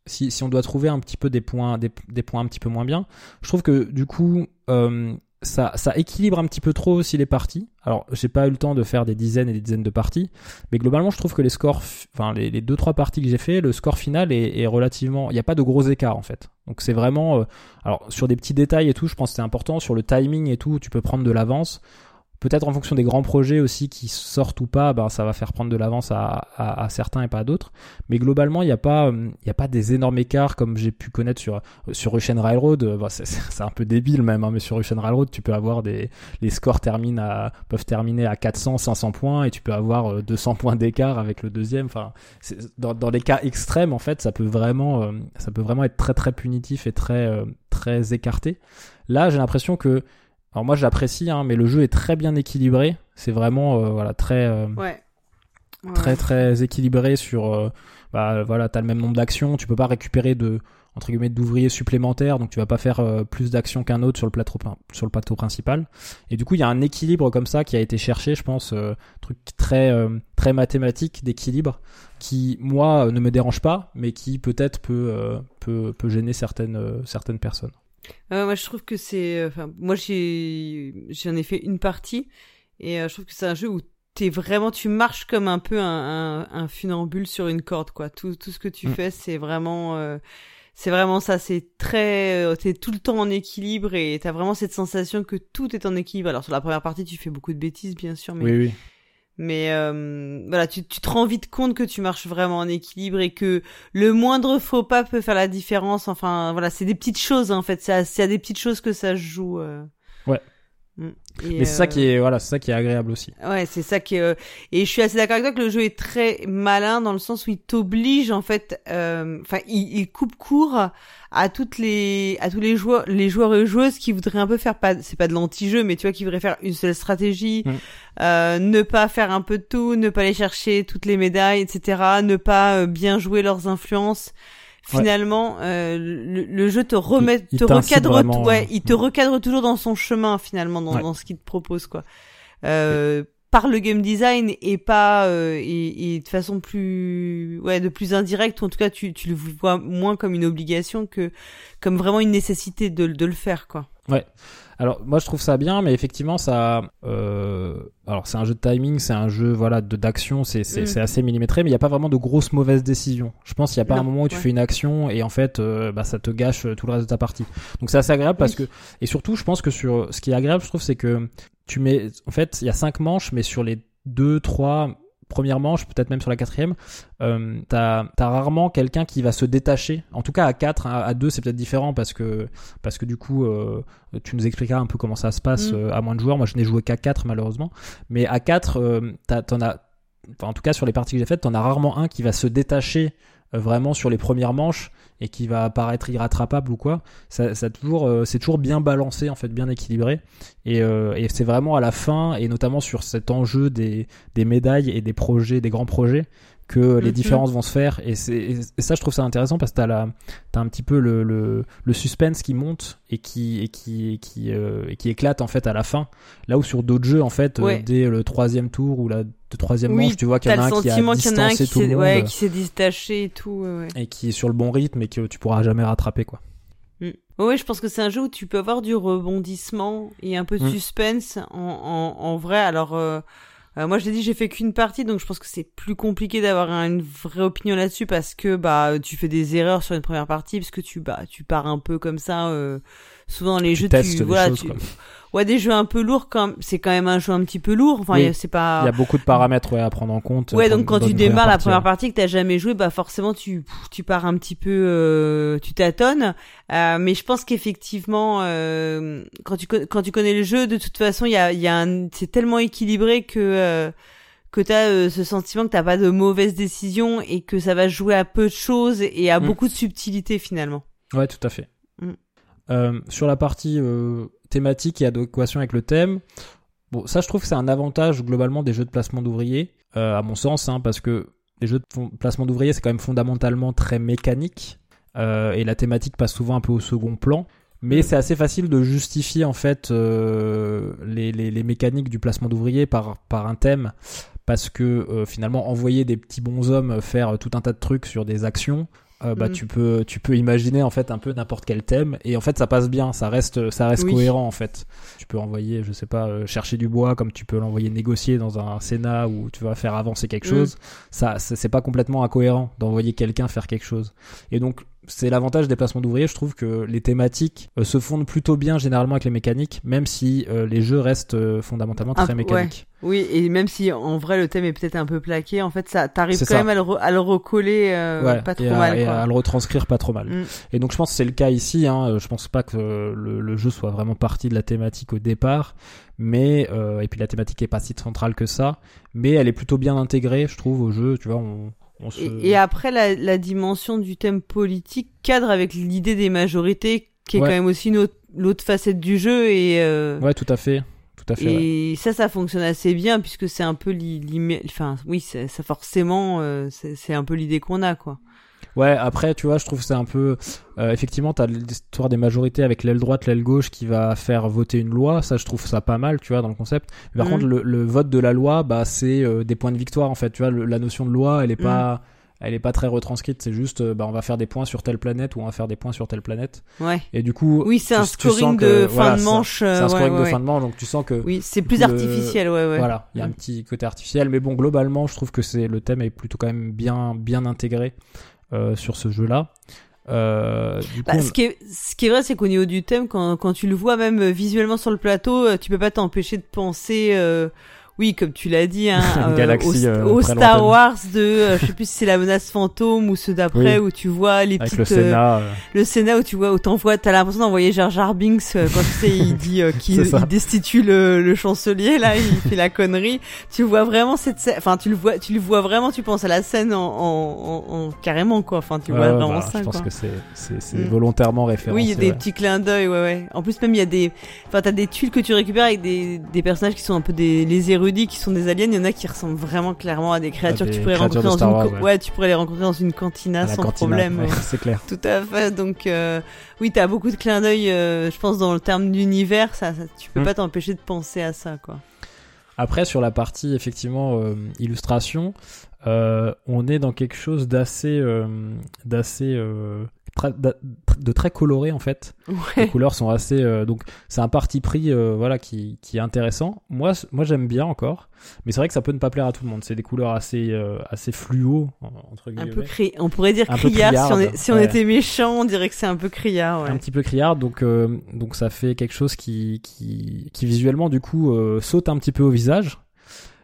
si, on doit trouver un petit peu des points, des, points un petit peu moins bien, je trouve que du coup, euh, ça, équilibre un petit peu trop aussi les parties. Alors, j'ai pas eu le temps de faire des dizaines et des dizaines de parties, mais globalement, je trouve que les scores, enfin les, les deux trois parties que j'ai fait, le score final est, est relativement, il n'y a pas de gros écarts en fait. Donc c'est vraiment, euh, alors sur des petits détails et tout, je pense que c'est important. Sur le timing et tout, tu peux prendre de l'avance. Peut-être en fonction des grands projets aussi qui sortent ou pas, ben ça va faire prendre de l'avance à, à, à certains et pas à d'autres. Mais globalement, il n'y a pas, euh, y a pas des énormes écarts comme j'ai pu connaître sur sur Russian Railroad. euh, bah, c'est- un peu débile même, hein, mais sur Russian Railroad, tu peux avoir des les scores terminent à peuvent terminer à 400, 500 points et tu peux avoir euh, 200 points d'écart avec le deuxième. Enfin, dans dans les cas extrêmes, en fait, ça peut vraiment euh, ça peut vraiment être très très punitif et très euh, très écarté. Là, j'ai l'impression que alors moi j'apprécie, hein, mais le jeu est très bien équilibré. C'est vraiment euh, voilà très euh, Ouais. Ouais. très très équilibré sur euh, bah voilà t'as le même nombre d'actions tu peux pas récupérer de entre guillemets d'ouvriers supplémentaires donc tu vas pas faire euh, plus d'actions qu'un autre sur le plateau sur le plateau principal et du coup il y a un équilibre comme ça qui a été cherché je pense truc très très mathématique d'équilibre qui moi ne me dérange pas mais qui peut-être peut peut peut gêner certaines certaines personnes Ouais, moi, je trouve que c'est. Enfin, moi, j'ai j'en ai fait une partie et euh, je trouve que c'est un jeu où t'es vraiment, tu marches comme un peu un, un, un funambule sur une corde, quoi. Tout, tout ce que tu Mm. fais, c'est vraiment. euh, C'est vraiment ça, c'est très, euh, t'es tout le temps en équilibre et t'as vraiment cette sensation que tout est en équilibre. Alors sur la première partie, tu fais beaucoup de bêtises, bien sûr, mais Oui, oui. Mais euh, voilà, tu, tu te rends vite compte que tu marches vraiment en équilibre et que le moindre faux pas peut faire la différence. Enfin, voilà, c'est des petites choses en fait. C'est à, à des petites choses que ça joue. euh. Ouais. Mm. Et, Mais c'est ça euh, qui est, voilà, c'est ça qui est agréable aussi. Ouais, c'est ça qui est. euh, Et je suis assez d'accord avec toi que le jeu est très malin dans le sens où il t'oblige en fait. euh, Enfin, il, il coupe court à toutes les à tous les joueurs les joueurs et joueuses qui voudraient un peu faire pas c'est pas de l'anti-jeu mais tu vois qui voudraient faire une seule stratégie Mm. euh, ne pas faire un peu de tout ne pas aller chercher toutes les médailles etc ne pas euh, bien jouer leurs influences Ouais. finalement euh, le, le jeu te remet il te recadre vraiment, ouais euh, il te mm. recadre toujours dans son chemin finalement dans, Ouais. dans ce qu'il te propose quoi euh, par le game design et pas euh, et, et de façon plus ouais de plus indirecte ou en tout cas tu, tu le vois moins comme une obligation que comme vraiment une nécessité de, de le faire quoi Alors moi je trouve ça bien, mais effectivement ça, euh, alors c'est un jeu de timing, c'est un jeu voilà de d'action, c'est c'est Mm. c'est assez millimétré, mais il y a pas vraiment de grosses mauvaises décisions. Je pense qu'il y a pas Non, un moment où tu ouais. fais une action et en fait euh, bah ça te gâche euh, tout le reste de ta partie. Donc c'est assez agréable parce que et surtout je pense que sur ce qui est agréable je trouve c'est que tu mets en fait il y a cinq manches, mais sur les deux trois premières manches, peut-être même sur la quatrième, euh, t'as as rarement quelqu'un qui va se détacher. En tout cas à 4, à, à 2 c'est peut-être différent parce que parce que du coup euh, tu nous expliqueras un peu comment ça se passe Mm. euh, à moins de joueurs. Moi je n'ai joué qu'à 4 malheureusement, mais à 4 euh, t'as- t'en as en tout cas sur les parties que j'ai faites, t'en as rarement un qui va se détacher vraiment sur les premières manches et qui va apparaître irrattrapable ou quoi. Ça, toujours, euh, c'est toujours bien balancé en fait, bien équilibré. Et, euh, et c'est vraiment à la fin et notamment sur cet enjeu des, des médailles et des projets, des grands projets que les Mhm. différences vont se faire et, et, ça je trouve ça intéressant parce que la t'as un petit peu le, le, le suspense qui monte et qui et qui et qui euh, et qui éclate en fait à la fin là où sur d'autres jeux en fait euh, dès le troisième tour ou la troisième Oui, manche tu vois qu'il y en a un qui a distancé tout le s'est monde ouais qui s'est détaché et tout ouais, et qui est sur le bon rythme et que tu pourras jamais rattraper quoi Mm. Ouais, je pense que c'est un jeu où tu peux avoir du rebondissement et un peu de Mm. suspense en, en, en vrai. Alors, euh, euh, moi, je l'ai dit, j'ai fait qu'une partie, donc je pense que c'est plus compliqué d'avoir un- une vraie opinion là-dessus parce que bah tu fais des erreurs sur une première partie parce que tu bah tu pars un peu comme ça. Euh, souvent dans les tu jeux, tu des voilà, choses tu-. Ouais des jeux un peu lourds quand c'est quand même un jeu un petit peu lourd. Enfin, Oui. c'est pas il y a beaucoup de paramètres ouais, à prendre en compte Ouais, donc quand tu démarres la première partie que t'as jamais joué, bah forcément tu tu pars un petit peu, euh, tu tâtonnes. Euh, mais je pense qu'effectivement, euh, quand tu quand tu connais le jeu, de toute façon, il y a il y a c'est tellement équilibré que euh, que t'as euh, ce sentiment que t'as pas de mauvaises décisions et que ça va jouer à peu de choses et à Mm. beaucoup de subtilité finalement. Ouais, tout à fait. Euh, sur la partie euh, thématique et adéquation avec le thème, bon, ça je trouve que c'est un avantage globalement des jeux de placement d'ouvriers, euh, à mon sens, hein, parce que les jeux de placement d'ouvriers c'est quand même fondamentalement très mécanique et la thématique passe souvent un peu au second plan. Mais c'est assez facile de justifier en fait les, mécaniques du placement d'ouvriers par, par un thème parce que finalement envoyer des petits bonshommes faire tout un tas de trucs sur des actions euh, bah Mm. tu peux tu peux imaginer en fait un peu n'importe quel thème et en fait ça passe bien ça reste ça reste Oui. cohérent en fait tu peux envoyer je sais pas euh, chercher du bois comme tu peux l'envoyer négocier dans un sénat où tu vas faire avancer quelque Mm. chose ça c'est pas complètement incohérent d'envoyer quelqu'un faire quelque chose et donc c'est l'avantage des placements d'ouvriers je trouve que les thématiques euh, se fondent plutôt bien généralement avec les mécaniques même si euh, les jeux restent euh, fondamentalement très mécaniques Oui, et même si en vrai le thème est peut-être un peu plaqué, en fait ça t'arrives quand ça. même à le, re- à le recoller Ouais, pas trop et, à, mal et quoi. à le retranscrire pas trop mal. Mm. Et donc je pense que c'est le cas ici. Hein. Je pense pas que le, le jeu soit vraiment parti de la thématique au départ, mais euh, et puis la thématique est pas si centrale que ça, mais elle est plutôt bien intégrée, je trouve, au jeu. Tu vois, on se. Et, et après, la, la dimension du thème politique cadre avec l'idée des majorités, qui est Ouais. quand même aussi l'autre facette du jeu. Et, euh, Ouais, tout à fait, tout à fait. ouais. et ça, ça fonctionne assez bien, puisque c'est un peu l'idée... Enfin, oui, ça forcément, euh, c'est un peu l'idée qu'on a, quoi. Ouais, après, tu vois, je trouve que c'est un peu. Euh, effectivement, t'as l'histoire des majorités avec l'aile droite, l'aile gauche qui va faire voter une loi. Ça, je trouve ça pas mal, tu vois, dans le concept. Mais par Mhm. contre, le, le vote de la loi, bah, c'est euh, des points de victoire, en fait. Tu vois, le- la notion de loi, elle est pas. Elle est pas très retranscrite, c'est juste, euh, bah, on va faire des points sur telle planète ou on va faire des points sur telle planète. Ouais. Et du coup, Oui, c'est un scoring que- de voilà, fin de manche. c'est euh, un ouais, scoring de ouais, fin de manche, donc tu sens que Oui, c'est plus le- artificiel, ouais, ouais. voilà, il y a un Mm. petit côté artificiel, mais bon, globalement, je trouve que c'est le thème est plutôt quand même bien bien intégré euh, sur ce jeu-là. Euh, du coup, Bah, ce, qui est, ce qui est vrai, c'est qu'au niveau du thème, quand, quand tu le vois même euh, visuellement sur le plateau, euh, tu peux pas t'empêcher de penser, euh, oui, comme tu l'as dit, hein, euh, galaxie, au, euh, au Star. Wars de, euh, je sais plus si c'est la menace fantôme ou ceux d'après Oui. où tu vois les avec petites, le euh, Sénat. euh, le Sénat où tu vois, où t'envoies, t'as l'impression d'envoyer Jar Jar Binks euh, quand tu sais, il dit qu'il destitue le, le chancelier, là, il fait la connerie. Tu vois vraiment cette scène, enfin, tu le vois, tu le vois vraiment, tu penses à la scène en, en, en, en- carrément, quoi. Enfin, tu vois vraiment bah, ça, Je pense quoi. que c'est Mm. volontairement référencé. Oui, il y a des ouais. petits clins d'œil, ouais, ouais. En plus, même, il y a des, enfin, t'as des tuiles que tu récupères avec des, des personnages qui sont un peu des, les érudits, qui sont des aliens. Il y en a qui ressemblent vraiment clairement à des créatures que des tu pourrais rencontrer de dans une, ouais. ouais, tu pourrais les rencontrer dans une cantina sans cantina, problème. ouais, c'est clair. Tout à fait. Donc, euh, oui, t'as beaucoup de clins d'œil, euh, je pense, dans le terme d'univers, ça, ça- tu peux Mm. pas t'empêcher de penser à ça, quoi. Après, sur la partie effectivement euh, illustration, euh, on est dans quelque chose d'assez, euh, d'assez, euh, de très coloré en fait. Les Ouais. couleurs sont assez, euh, donc c'est un parti pris, euh, voilà, qui, qui est intéressant. Moi, moi j'aime bien encore, mais c'est vrai que ça peut ne pas plaire à tout le monde. C'est des couleurs assez, euh, assez fluo en- entre Un guillemets. peu cri... on pourrait dire Un criard, si on, criarde, est- si on ouais. était méchant, on dirait que c'est un peu criard, ouais. un petit peu criard donc donc ça fait quelque chose qui qui, qui visuellement du coup saute un petit peu au visage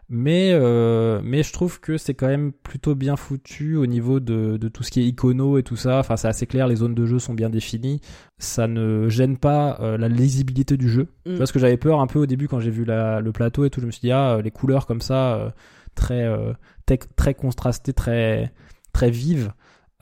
mais euh, mais je trouve que c'est quand même plutôt bien foutu au niveau de, de tout ce qui est icono et tout ça. Enfin c'est assez clair les zones de jeu sont bien définies. Ça ne gêne pas euh, la lisibilité du jeu. Mm. parce que j'avais peur un peu au début quand j'ai vu la, le plateau et tout. Je me suis dit ah les couleurs comme ça euh, très tec- très contrastées très très vives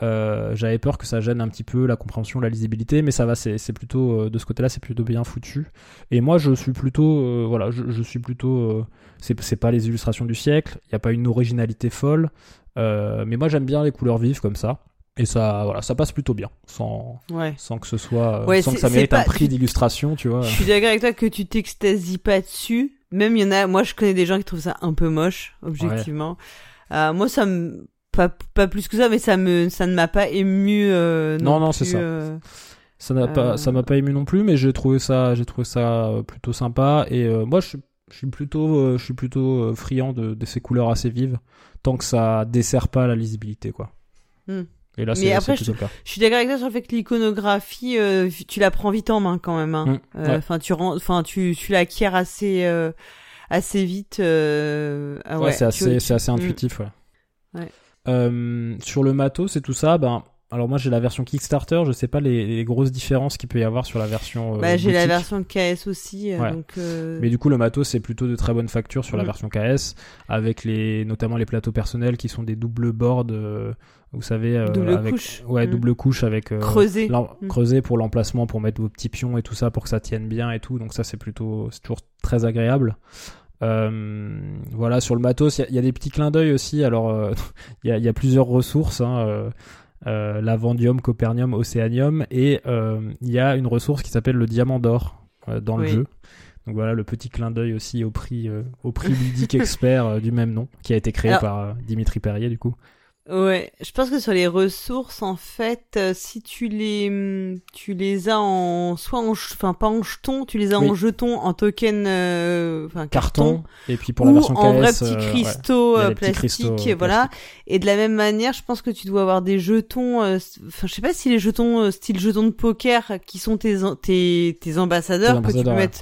euh, j'avais peur que ça gêne un petit peu la compréhension, la lisibilité, mais ça va, c'est plutôt euh, de ce côté-là, c'est plutôt bien foutu. Et moi, je suis plutôt, euh, voilà, je, je suis plutôt, c'est pas les illustrations du siècle, il y a pas une originalité folle, mais moi j'aime bien les couleurs vives comme ça. Et ça, voilà, ça passe plutôt bien, sans, Ouais. sans que ce soit, Ouais, sans que ça mérite un prix d'illustration, tu vois. Je suis d'accord avec toi que tu t'extasies pas dessus. Même il y en a, moi je connais des gens qui trouvent ça un peu moche, objectivement. Euh, moi ça me pas pas plus que ça, mais ça me ça ne m'a pas ému. euh, Non, non, non, plus, c'est ça. euh, Ça n'a pas, Euh. ça m'a pas ému non plus, mais j'ai trouvé ça, j'ai trouvé ça euh, plutôt sympa. Et euh, moi, je, suis- je suis plutôt, euh, je suis plutôt euh, friand de, de ces couleurs assez vives, tant que ça dessert pas la lisibilité, quoi. Hmm. Et là, Mais c'est après, cas. Je suis d'accord avec toi sur le fait que l'iconographie, euh, tu la prends vite en main quand même. Hein. Mm, Euh, ouais. Enfin, tu rends, enfin tu tu l'acquiers assez euh, assez vite. euh, ah Ouais, ouais, c'est tu- assez, tu- c'est assez Mm. intuitif, ouais. Ouais. Euh, sur le matos et tout ça, ben, alors moi j'ai la version Kickstarter, je sais pas les, les grosses différences qu'il peut y avoir sur la version. euh, Bah, j'ai la version KS aussi, euh, Ouais. donc. euh, Mais du coup, le matos c'est plutôt de très bonne facture sur la Mm. version KS, avec les, notamment les plateaux personnels qui sont des doubles boards, euh, vous savez, euh, Double avec, couche. ouais, Mm. double couche avec euh, Creusé. l'em- Mm. creusé pour l'emplacement, pour mettre vos petits pions et tout ça, pour que ça tienne bien et tout. Donc ça, c'est plutôt, c'est toujours très agréable. Euh, voilà, sur le matos, il y a- il y, a des petits clins d'œil aussi. Alors, euh, il y, a, il y a plusieurs ressources. Hein, euh, Lavandium, Copernium, Océanium, et il y a une ressource qui s'appelle le diamant d'or dans le jeu. Donc voilà le petit clin d'œil aussi au prix, au prix ludique expert du même nom, qui a été créé Alors- par Dimitri Perrier du coup. Ouais, je pense que sur les ressources, en fait, euh, si tu les, hum, tu les as en, soit en, enfin pas en jetons, tu les as en jetons, en token, euh, enfin carton, Carton, et puis pour la version en KS, vrais petits euh, ouais. cristaux a euh, des petits plastiques, cristaux, euh, voilà. Et de la même manière, je pense que tu dois avoir des jetons, euh, enfin je sais pas si les jetons euh, style jetons de poker euh, qui sont tes tes, tes ambassadeurs, que tu peux ouais. mettre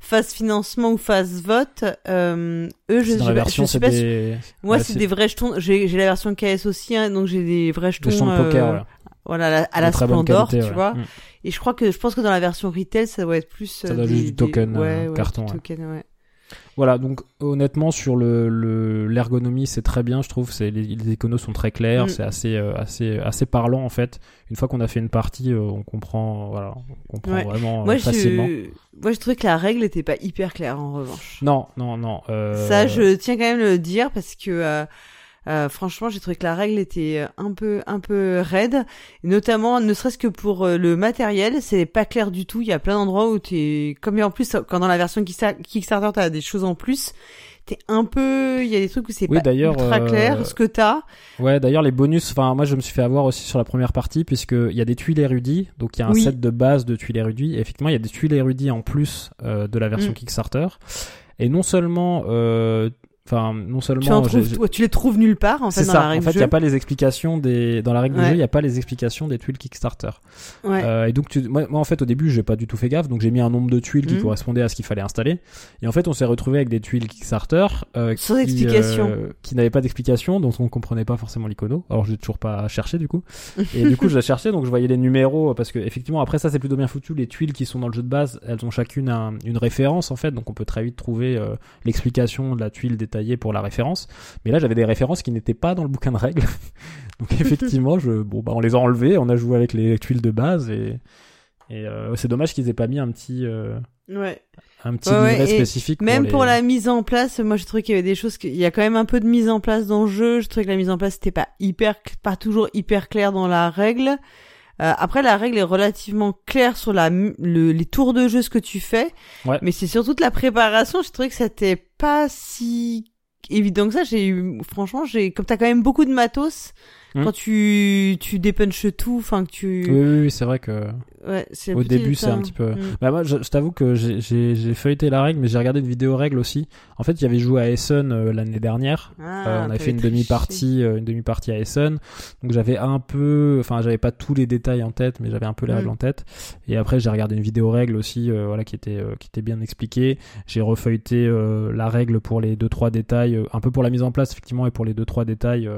face financement ou face vote. Euh, eux, je, dans je, c'est pas des... Moi, ouais, c'est des vrais jetons. J'ai j'ai la version KS aussi, hein, donc j'ai des vrais jetons. des jetons de poker, euh, ouais. Voilà, à la, la qualité, tu ouais. vois. Mm. Et je crois que je pense que dans la version retail, ça doit être plus. Ça euh, doit des- juste du des- token, ouais, euh, ouais, carton, du token. Voilà, donc honnêtement sur le le- l'ergonomie c'est très bien, je trouve. Les, les iconos sont très clairs, Mm. c'est assez euh, assez assez parlant en fait. Une fois qu'on a fait une partie, euh, on comprend voilà, on comprend Ouais. vraiment euh, Moi, facilement. je, moi, je trouvais que la règle était pas hyper claire en revanche. Non, non, non. Ça, je tiens quand même à le dire parce que euh, euh, franchement, j'ai trouvé que la règle était un peu un peu raide, Et notamment ne serait-ce que pour euh, le matériel, c'est pas clair du tout. Il y a plein d'endroits où t'es comme en plus quand dans la version Kickstar- Kickstarter t'as des choses en plus, t'es un peu il y a des trucs où c'est Oui, pas ultra euh, clair ce que t'as. Ouais, d'ailleurs, les bonus, enfin, moi, je me suis fait avoir aussi sur la première partie, puisqu'il y a des tuiles érudits, donc il y a un Oui. set de base de tuiles érudits, et effectivement, il y a des tuiles érudits en plus euh, de la version Mm. Kickstarter. Et non seulement euh, Enfin, non Tu, seulement. en trouves- tu les trouves nulle part en fait c'est dans ça. la En règle fait, du il n'y a pas les explications des dans la règle du Ouais. jeu, il n'y a pas les explications des tuiles Kickstarter. Ouais. Euh, et donc, tu... moi, moi, en fait, au début, j'ai pas du tout fait gaffe, donc j'ai mis un nombre de tuiles qui Mhm. correspondait à ce qu'il fallait installer. Et en fait, on s'est retrouvé avec des tuiles Kickstarter euh, Sans qui, explication. euh, qui n'avaient pas d'explication, dont on comprenait pas forcément l'icono. Alors, j'ai toujours pas cherché du coup. Et du coup, je la cherchais, donc je voyais les numéros parce que effectivement, après ça, c'est plutôt bien foutu. Les tuiles qui sont dans le jeu de base, elles ont chacune un- une référence en fait, donc on peut très vite trouver euh, l'explication de la tuile détaillée pour la référence. Mais là, j'avais des références qui n'étaient pas dans le bouquin de règles. Donc effectivement, je, bon, bah, on les a enlevées, on a joué avec les tuiles de base et, et euh, c'est dommage qu'ils aient pas mis un petit, euh, Ouais. un petit Ouais, spécifique. Même les- pour la mise en place, moi j'ai trouvé qu'il y avait des choses que... il y a quand même un peu de mise en place dans le jeu. Je trouvais que la mise en place c'était pas hyper, pas toujours hyper clair dans la règle. Euh, après la règle est relativement claire sur la le, les tours de jeu ce que tu fais, Ouais. mais c'est surtout de la préparation. Je trouvais que c'était pas si évident que ça. J'ai eu, franchement, j'ai comme t'as quand même beaucoup de matos Hmm. quand tu tu dépunches tout, enfin que tu Oui, oui, oui, c'est vrai que ouais, au début, c'est un petit peu. Mm. Bah moi, je, je t'avoue que j'ai- feuilleté la règle, mais j'ai regardé une vidéo règle aussi. En fait, il y avait joué à Essen euh, l'année dernière. Ah, Euh, on avait fait une demi-partie, euh, une demi-partie à Essen. Donc j'avais un peu, enfin j'avais pas tous les détails en tête, mais j'avais un peu les Mm. règles en tête. Et après j'ai regardé une vidéo règle aussi, voilà qui était qui était bien expliquée. J'ai refeuilleté la règle pour les deux trois détails, un peu pour la mise en place effectivement et pour les deux trois détails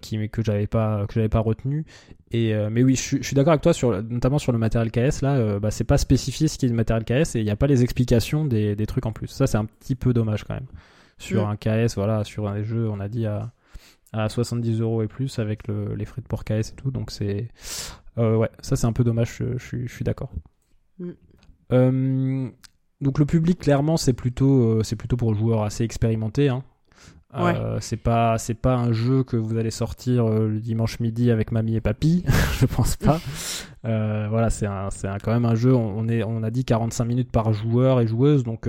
qui que j'avais pas que j'avais pas retenu. Et mais oui, je, suis- je suis d'accord avec toi sur notamment sur le matériel KS là, euh, bah, c'est pas spécifié ce qui est du matériel KS et il n'y a pas les explications des, des trucs en plus. Ça c'est un petit peu dommage quand même. Sur Mm. un KS, voilà, sur un des jeux, on a dit à à 70 euros et plus avec le, les frais de port KS et tout. Donc c'est euh, ouais, ça c'est un peu dommage. Je, je suis je suis d'accord. Mm. Euh, donc le public clairement c'est plutôt c'est plutôt pour le joueur assez expérimenté. Hein. Euh, c'est pas c'est pas un jeu que vous allez sortir euh, le dimanche midi avec mamie et papy je pense pas Euh, voilà c'est un c'est un- quand même un jeu on, on est on a dit 45 minutes par joueur et joueuse donc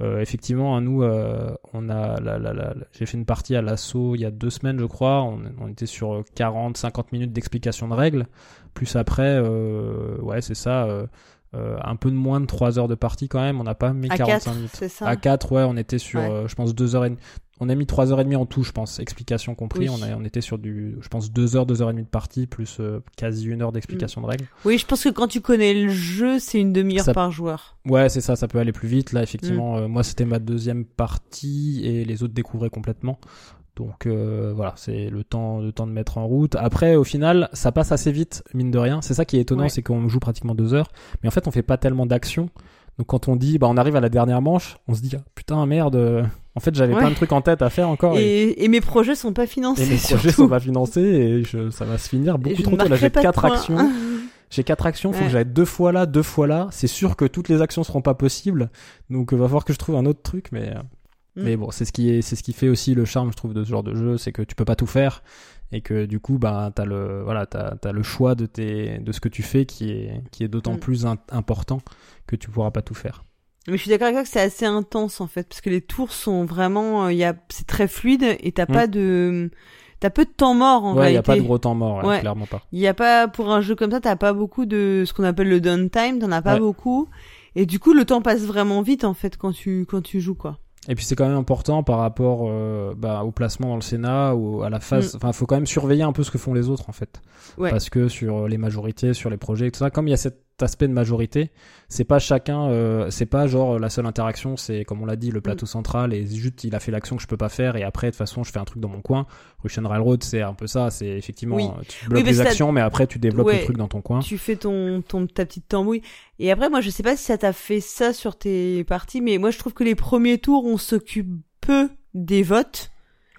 effectivement à nous euh, on a la, la, la- la- j'ai fait une partie à l'assaut il y a deux semaines je crois on, on était sur 40 50 minutes d'explication de règles plus après ouais c'est ça euh, un peu de moins de 3 heures de partie quand même on n'a pas mis à 45 4, minutes ça. à 4, ouais, on était sur, Ouais. euh, je pense, 2 heures et. On a mis 3 heures et demie en tout, je pense, explication compris. Oui. On, a, on était sur du, je pense, 2 heures, 2 heures et demie de partie, plus euh, quasi une heure d'explication de règles. Oui, je pense que quand tu connais le jeu, c'est une demi-heure Ça- par joueur. Ouais, c'est ça, ça peut aller plus vite. Là, Mm. effectivement, euh, moi, c'était ma deuxième partie et les autres découvraient complètement. Donc euh, voilà, c'est le temps, le temps de mettre en route. Après, au final, ça passe assez vite, mine de rien. C'est ça qui est étonnant, Ouais. c'est qu'on joue pratiquement deux heures, mais en fait, on fait pas tellement d'action. Donc quand on dit, bah, on arrive à la dernière manche, on se dit, ah, putain, merde. Euh, En fait, j'avais Ouais. plein de trucs en tête à faire encore. et- Et, et mes projets sont pas financés. Et mes projets surtout. sont pas financés et je- ça va se finir beaucoup trop tôt. Là, j'ai quatre actions. J'ai quatre actions, faut Ouais. que j'aille deux fois là, deux fois là. C'est sûr que toutes les actions seront pas possibles. Donc, il va falloir que je trouve un autre truc, mais, euh, Mm. mais bon, c'est ce qui est, c'est ce qui fait aussi le charme, je trouve, de ce genre de jeu, c'est que tu peux pas tout faire. Et que du coup, bah, t'as le, voilà, t'as, t'as le choix de tes, de ce que tu fais qui est, qui est d'autant Mm. plus in- important que tu pourras pas tout faire. Mais je suis d'accord avec toi que c'est assez intense en fait, parce que les tours sont vraiment, euh, il y a, c'est très fluide et t'as Mm. pas de, t'as peu de temps mort en ouais, il y a pas de gros temps mort, ouais, Ouais. clairement pas. Il y a pas pour un jeu comme ça, t'as pas beaucoup de ce qu'on appelle le downtime, t'en as pas beaucoup. Et du coup, le temps passe vraiment vite en fait quand tu quand tu joues quoi. Et puis c'est quand même important par rapport euh, bah, au placement dans le Sénat ou à la Mm. phase. Enfin, faut quand même surveiller un peu ce que font les autres en fait. Ouais. Parce que sur les majorités, sur les projets et tout ça, comme il y a cet aspect de majorité, c'est pas chacun, euh, c'est pas genre la seule interaction, c'est comme on l'a dit le plateau central et juste il a fait l'action que je peux pas faire et après de toute façon je fais un truc dans mon coin. Russian Railroad c'est un peu ça, c'est effectivement Oui. tu bloques parce les actions mais après tu développes Ouais. le truc dans ton coin. Tu fais ton, ton ta petite tambouille. Et après, moi, je sais pas si ça t'a fait ça sur tes parties, mais moi, je trouve que les premiers tours, on s'occupe peu des votes.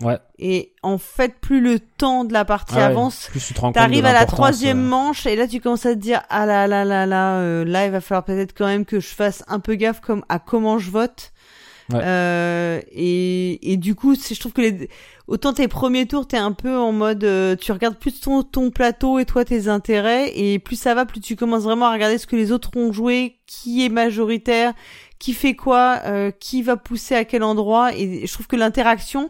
Ouais. Et en fait, plus le temps de la partie Ah ouais, avance, Plus tu t'arrives à la troisième euh, manche et là, tu commences à te dire ah là là là là, euh, là, il va falloir peut-être quand même que je fasse un peu gaffe comme à comment je vote. Ouais. Euh, et, et du coup, je trouve que les, autant tes premiers tours, t'es un peu en mode, euh, tu regardes plus ton, ton plateau et toi tes intérêts, et plus ça va, plus tu commences vraiment à regarder ce que les autres ont joué, qui est majoritaire, qui fait quoi, euh, qui va pousser à quel endroit, et je trouve que l'interaction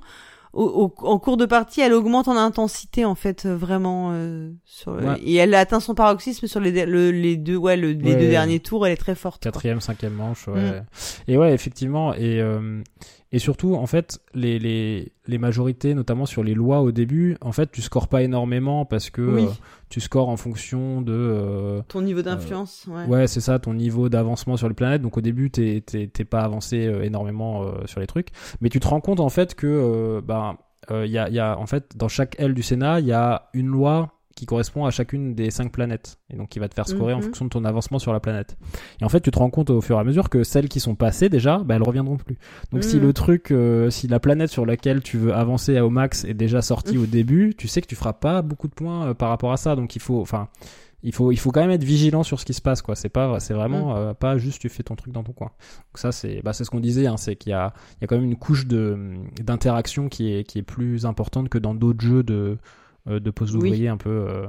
au, au- en cours de partie, elle augmente en intensité en fait, euh, vraiment, euh, sur, Ouais. et elle atteint son paroxysme sur les, le- les deux, ouais, le- les Ouais, deux derniers tours, elle est très forte. quoi. Quatrième, cinquième manche, ouais. Mm. Et ouais, effectivement, et, euh, Et surtout, en fait, les, les, les majorités, notamment sur les lois au début, en fait, tu scores pas énormément parce que Oui. euh, tu scores en fonction de. euh, Ton niveau d'influence, ouais. Ouais, c'est ça, ton niveau d'avancement sur les planètes. Donc au début, t'es pas avancé euh, énormément euh, sur les trucs, mais tu te rends compte en fait que euh, bah euh, y a, y a en fait dans chaque aile du Sénat, il y a une loi qui correspond à chacune des cinq planètes et donc qui va te faire scorer en Mhm. fonction de ton avancement sur la planète. Et en fait, tu te rends compte au fur et à mesure que celles qui sont passées déjà, bah, elles reviendront plus. Donc si Mhm. le truc, euh, si la planète sur laquelle tu veux avancer au max est déjà sortie Mhm. au début, tu sais que tu feras pas beaucoup de points euh, par rapport à ça. Donc il faut, enfin, il faut, il faut quand même être vigilant sur ce qui se passe, quoi. C'est pas, c'est vraiment euh, pas juste tu fais ton truc dans ton coin. Donc ça, c'est, bah, c'est ce qu'on disait, hein, c'est qu'il y a, il y a quand même une couche de d'interaction qui est, qui est plus importante que dans d'autres jeux de, euh, de pose Oui. d'ouvrier un peu euh,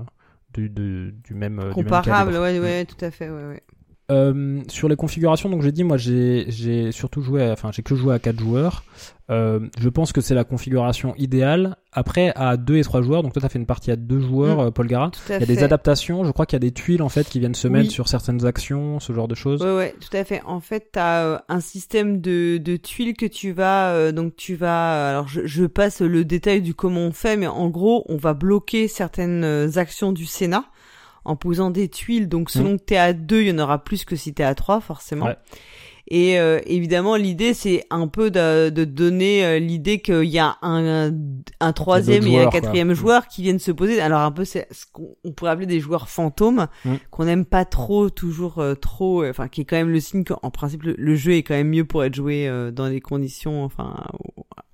du, de- du même, euh, du même Comparable, calibre. ouais, Mm. ouais, tout à fait, ouais, ouais. Euh, sur les configurations, donc j'ai dit, moi j'ai surtout joué, à- enfin j'ai que joué à 4 joueurs. Euh, je pense que c'est la configuration idéale. Après, à 2 et 3 joueurs, donc toi t'as fait une partie à 2 joueurs, Mm. euh, Paul Gara. Il y a fait. des adaptations, je crois qu'il y a des tuiles en fait qui viennent se Oui. mettre sur certaines actions, ce genre de choses. Ouais, ouais, tout à fait. En fait, tu as un système de, de tuiles que tu vas, euh, donc tu vas, alors je, je passe le détail du comment on fait, mais en gros, on va bloquer certaines euh, actions du Sénat en posant des tuiles. Donc selon que t'es à deux, il y en aura plus que si t'es à trois, forcément. Ouais. Et euh, évidemment, l'idée, c'est un peu de, de donner euh, l'idée qu'il y a un, un troisième et un quoi. quatrième joueur qui viennent se poser. Alors un peu, c'est ce qu'on on pourrait appeler des joueurs fantômes, Mm. qu'on n'aime pas trop, toujours euh, trop. euh, Enfin, qui est quand même le signe qu'en principe, le, le jeu est quand même mieux pour être joué euh, dans des conditions, enfin,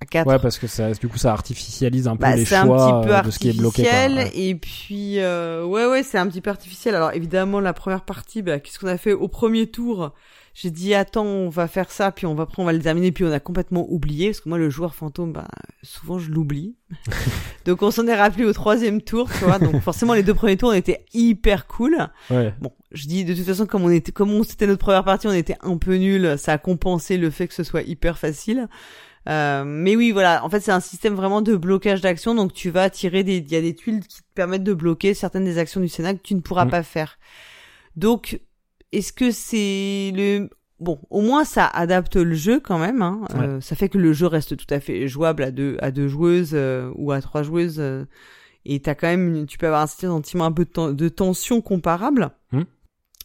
à quatre. Ouais, parce que ça, du coup ça artificialise un peu Bah, les un choix petit peu de ce qui est bloqué. Ouais. et puis euh, ouais ouais c'est un petit peu artificiel alors évidemment la première partie bah, qu'est-ce qu'on a fait au premier tour? J'ai dit attends on va faire ça puis on va après on va le terminer puis on a complètement oublié parce que moi le joueur fantôme bah souvent je l'oublie donc on s'en est rappelé au troisième tour tu vois donc forcément les deux premiers tours on était hyper cool Ouais. Bon, je dis de toute façon comme on était comme on c'était notre première partie, on était un peu nul, ça a compensé le fait que ce soit hyper facile. Euh, mais oui, voilà, en fait, c'est un système vraiment de blocage d'action, donc tu vas tirer des il y a des tuiles qui te permettent de bloquer certaines des actions du Sénat que tu ne pourras Mm. pas faire. Donc est-ce que c'est le Bon, au moins ça adapte le jeu quand même. Hein. Euh, ça fait que le jeu reste tout à fait jouable à deux à deux joueuses euh, ou à trois joueuses. euh, et t'as quand même, tu peux avoir un sentiment un peu de, ten- de tension comparable. Hmm.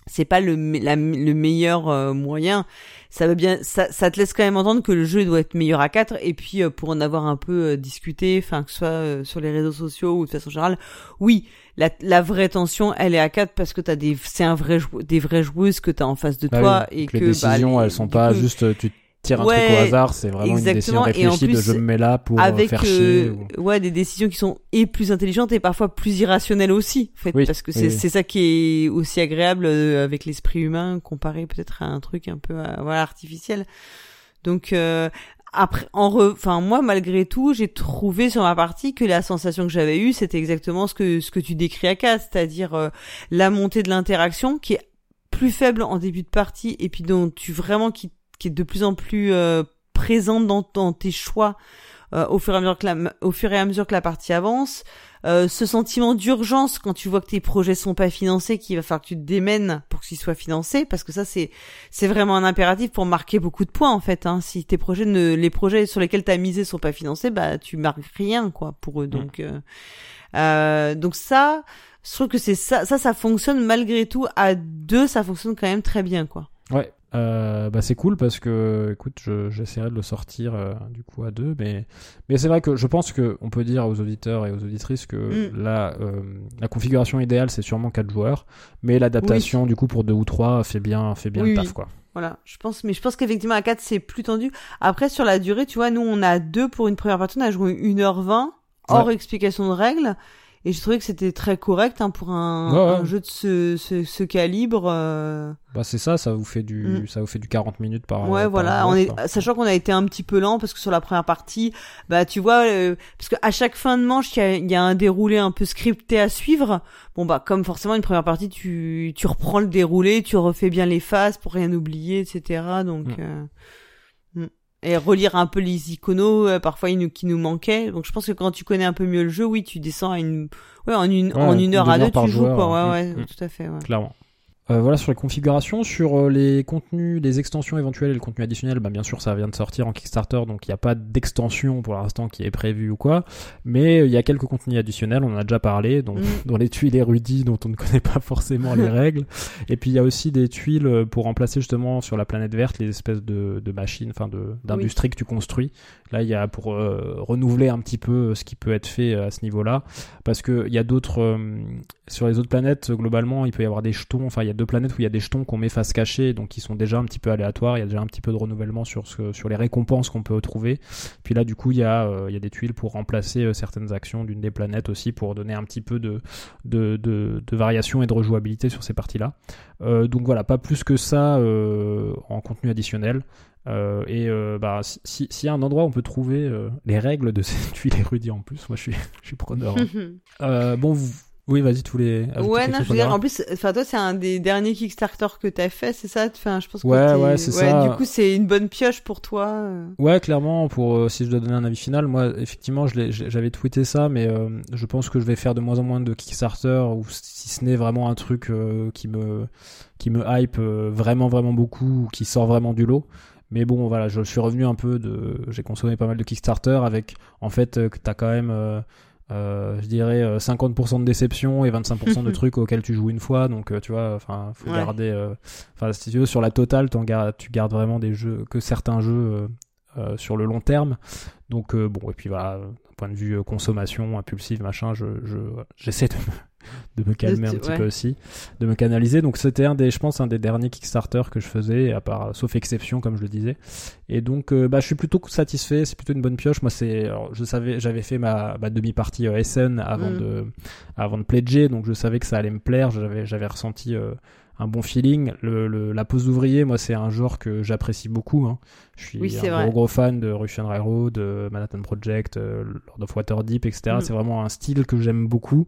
C'est pas le, la- le meilleur euh, moyen. Ça veut bien, ça, ça te laisse quand même entendre que le jeu doit être meilleur à 4 Et puis euh, pour en avoir un peu euh, discuté, enfin que ce soit euh, sur les réseaux sociaux ou de façon générale, oui, la, la vraie tension, elle est à 4 parce que t'as des, c'est un vrai des vraies joueuses que t'as en face de Bah toi oui, et que les décisions, bah, les- elles sont pas coup, juste tu un Ouais, truc au hasard, c'est vraiment une décision exactement, de plus, je me mets là pour avec faire chier. ou- ouais des décisions qui sont et plus intelligentes et parfois plus irrationnelles aussi en fait Oui, parce que c'est oui. c'est ça qui est aussi agréable euh, avec l'esprit humain comparé peut-être à un truc un peu euh, voilà artificiel donc euh, après en re... enfin moi malgré tout j'ai trouvé sur ma partie que la sensation que j'avais eue c'était exactement ce que ce que tu décris à 4 c'est-à-dire euh, la montée de l'interaction qui est plus faible en début de partie et puis dont tu vraiment qui qui est de plus en plus euh, présente dans, dans tes choix euh, au fur et à mesure que la, au fur et à mesure que la partie avance. Euh, ce sentiment d'urgence quand tu vois que tes projets sont pas financés, qu'il va falloir que tu te démènes pour qu'ils soient financés, parce que ça c'est c'est vraiment un impératif pour marquer beaucoup de points en fait. Hein. Si tes projets ne les projets sur lesquels t'as misé sont pas financés, bah tu marques rien quoi pour eux. Donc euh, euh, donc ça, je trouve que c'est ça ça ça fonctionne malgré tout à deux, ça fonctionne quand même très bien quoi. Ouais, euh, bah c'est cool parce que, écoute, je- j'essaierai de le sortir euh, du coup à deux, mais mais c'est vrai que je pense que on peut dire aux auditeurs et aux auditrices que Mm. la euh, la configuration idéale c'est sûrement quatre joueurs, mais l'adaptation du coup pour deux ou trois fait bien fait bien Oui, le taf quoi. Voilà, je pense, mais je pense qu'effectivement à 4 c'est plus tendu. Après sur la durée, tu vois, nous on a deux pour une première partie, on a joué 1h20 hors explication de règles et j'ai trouvé que c'était très correct hein, pour un, Ouais, ouais. un jeu de ce, ce, ce calibre. euh, Bah c'est ça, ça vous fait du Mm. ça vous fait du 40 minutes par Ouais, par voilà, on est quoi. sachant qu'on a été un petit peu lent parce que sur la première partie, bah tu vois euh, parce que à chaque fin de manche, il y a, y a un déroulé un peu scripté à suivre. Bon bah comme forcément une première partie, tu tu reprends le déroulé, tu refais bien les phases pour rien oublier, etc. Donc Mm. euh. Et relire un peu les iconos euh, parfois ils nous, qui nous manquaient. Donc je pense que quand tu connais un peu mieux le jeu, oui, tu descends à une ouais en une Ouais, en une heure à deux, tu joues quoi. Ouais, mm, ouais, tout à fait. Ouais. clairement. Euh, voilà sur les configurations, sur euh, les contenus, les extensions éventuelles et le contenu additionnel, bah, bien sûr ça vient de sortir en Kickstarter, donc il n'y a pas d'extension pour l'instant qui est prévue ou quoi, mais il y a quelques contenus additionnels, on en a déjà parlé, dont, Mm. dans les tuiles érudits dont on ne connaît pas forcément les règles, et puis il y a aussi des tuiles euh, pour remplacer justement sur la planète verte les espèces de, de machines, enfin de d'industrie que tu construis. Là il y a pour euh, renouveler un petit peu ce qui peut être fait euh, à ce niveau-là, parce que il y a d'autres euh, sur les autres planètes globalement il peut y avoir des jetons, enfin il y a deux planètes où il y a des jetons qu'on met face cachée, donc qui sont déjà un petit peu aléatoires. Il y a déjà un petit peu de renouvellement sur ce, sur les récompenses qu'on peut trouver. Puis là, du coup, il y a, euh, il y a des tuiles pour remplacer euh, certaines actions d'une des planètes aussi pour donner un petit peu de, de, de, de variation et de rejouabilité sur ces parties-là. Euh, donc voilà, pas plus que ça en contenu additionnel. Euh, et euh, bah, si- si- s'il y a un endroit où on peut trouver euh, les règles de ces tuiles érudits en plus, moi je suis, je suis preneur. hein. Bon, vous... oui, vas-y, tous les. ouais, non, je veux dire, en plus, enfin, toi, c'est un des derniers Kickstarter que t'as fait, c'est ça? Enfin, je pense que Ouais, ouais, c'est ça. Du coup, c'est une bonne pioche pour toi. euh. Ouais, clairement, pour euh, si je dois donner un avis final, moi, effectivement, j'avais tweeté ça, mais euh, je pense que je vais faire de moins en moins de Kickstarter, ou si ce n'est vraiment un truc euh, qui me qui me hype vraiment vraiment beaucoup, ou qui sort vraiment du lot. Mais bon, voilà, je suis revenu un peu de, j'ai consommé pas mal de Kickstarter avec, en fait, que t'as quand même, euh, euh, je dirais, euh, 50% de déception et 25% de trucs auxquels tu joues une fois. Donc, euh, tu vois, enfin, faut Ouais. garder, euh, enfin, si tu veux, sur la totale, t'en gardes, tu gardes vraiment des jeux, que certains jeux euh, euh, sur le long terme. Donc, euh, bon, et puis voilà, d'un point de vue euh, consommation, impulsive, machin, je, je, j'essaie de me, de me calmer un petit ouais. peu aussi, de me canaliser. Donc, c'était un des, je pense, un des derniers Kickstarter que je faisais, à part, sauf exception, comme je le disais. Et donc, euh, bah, je suis plutôt satisfait. C'est plutôt une bonne pioche. Moi, c'est, je savais, j'avais fait ma, ma demi-partie euh, SN avant Mm. de, avant de pledger, donc je savais que ça allait me plaire. J'avais, j'avais ressenti euh, un bon feeling. Le, le- la pose d'ouvrier, moi, c'est un genre que j'apprécie beaucoup. Hein. Je suis Oui, un gros gros fan de Russian Railroad, de Manhattan Project, euh, Lord of Waterdeep, etc. Mm. C'est vraiment un style que j'aime beaucoup.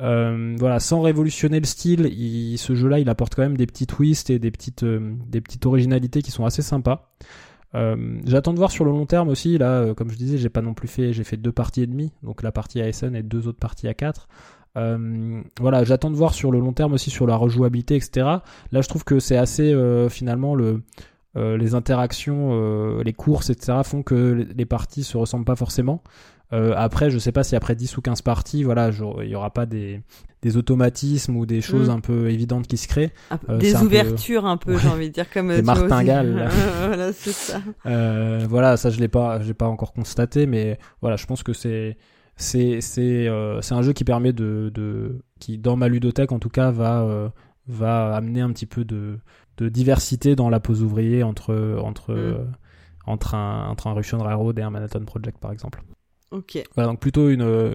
Euh, voilà, sans révolutionner le style, ce jeu-là, il apporte quand même des petits twists et des petites, euh, originalités qui sont assez sympas. Euh, J'attends de voir sur le long terme aussi. Là, comme je disais, j'ai pas non plus fait, j'ai fait deux parties et demie, donc la partie à SN et deux autres parties à 4 euh, voilà, j'attends de voir sur le long terme aussi sur la rejouabilité, etc. Là, je trouve que c'est assez finalement le les interactions, les courses, etc. font que les- les parties se ressemblent pas forcément. Euh, après, je sais pas si après 10 ou 15 parties, voilà, il y aura pas des, des automatismes ou des choses Mm. un peu évidentes qui se créent. Peu- Euh, des c'est un peu- ouvertures un peu, Ouais. j'ai envie de dire comme Des martingales, là. voilà, c'est ça. Euh, voilà, ça je l'ai pas, je l'ai pas encore constaté, mais voilà, je pense que c'est c'est c'est euh, un jeu qui permet de de qui dans ma ludothèque en tout cas va va amener un petit peu de de diversité dans la pose ouvrier entre entre Mm. entre un entre un Russian Railroad et un Manhattan Project par exemple. Ok. Voilà, donc plutôt une euh,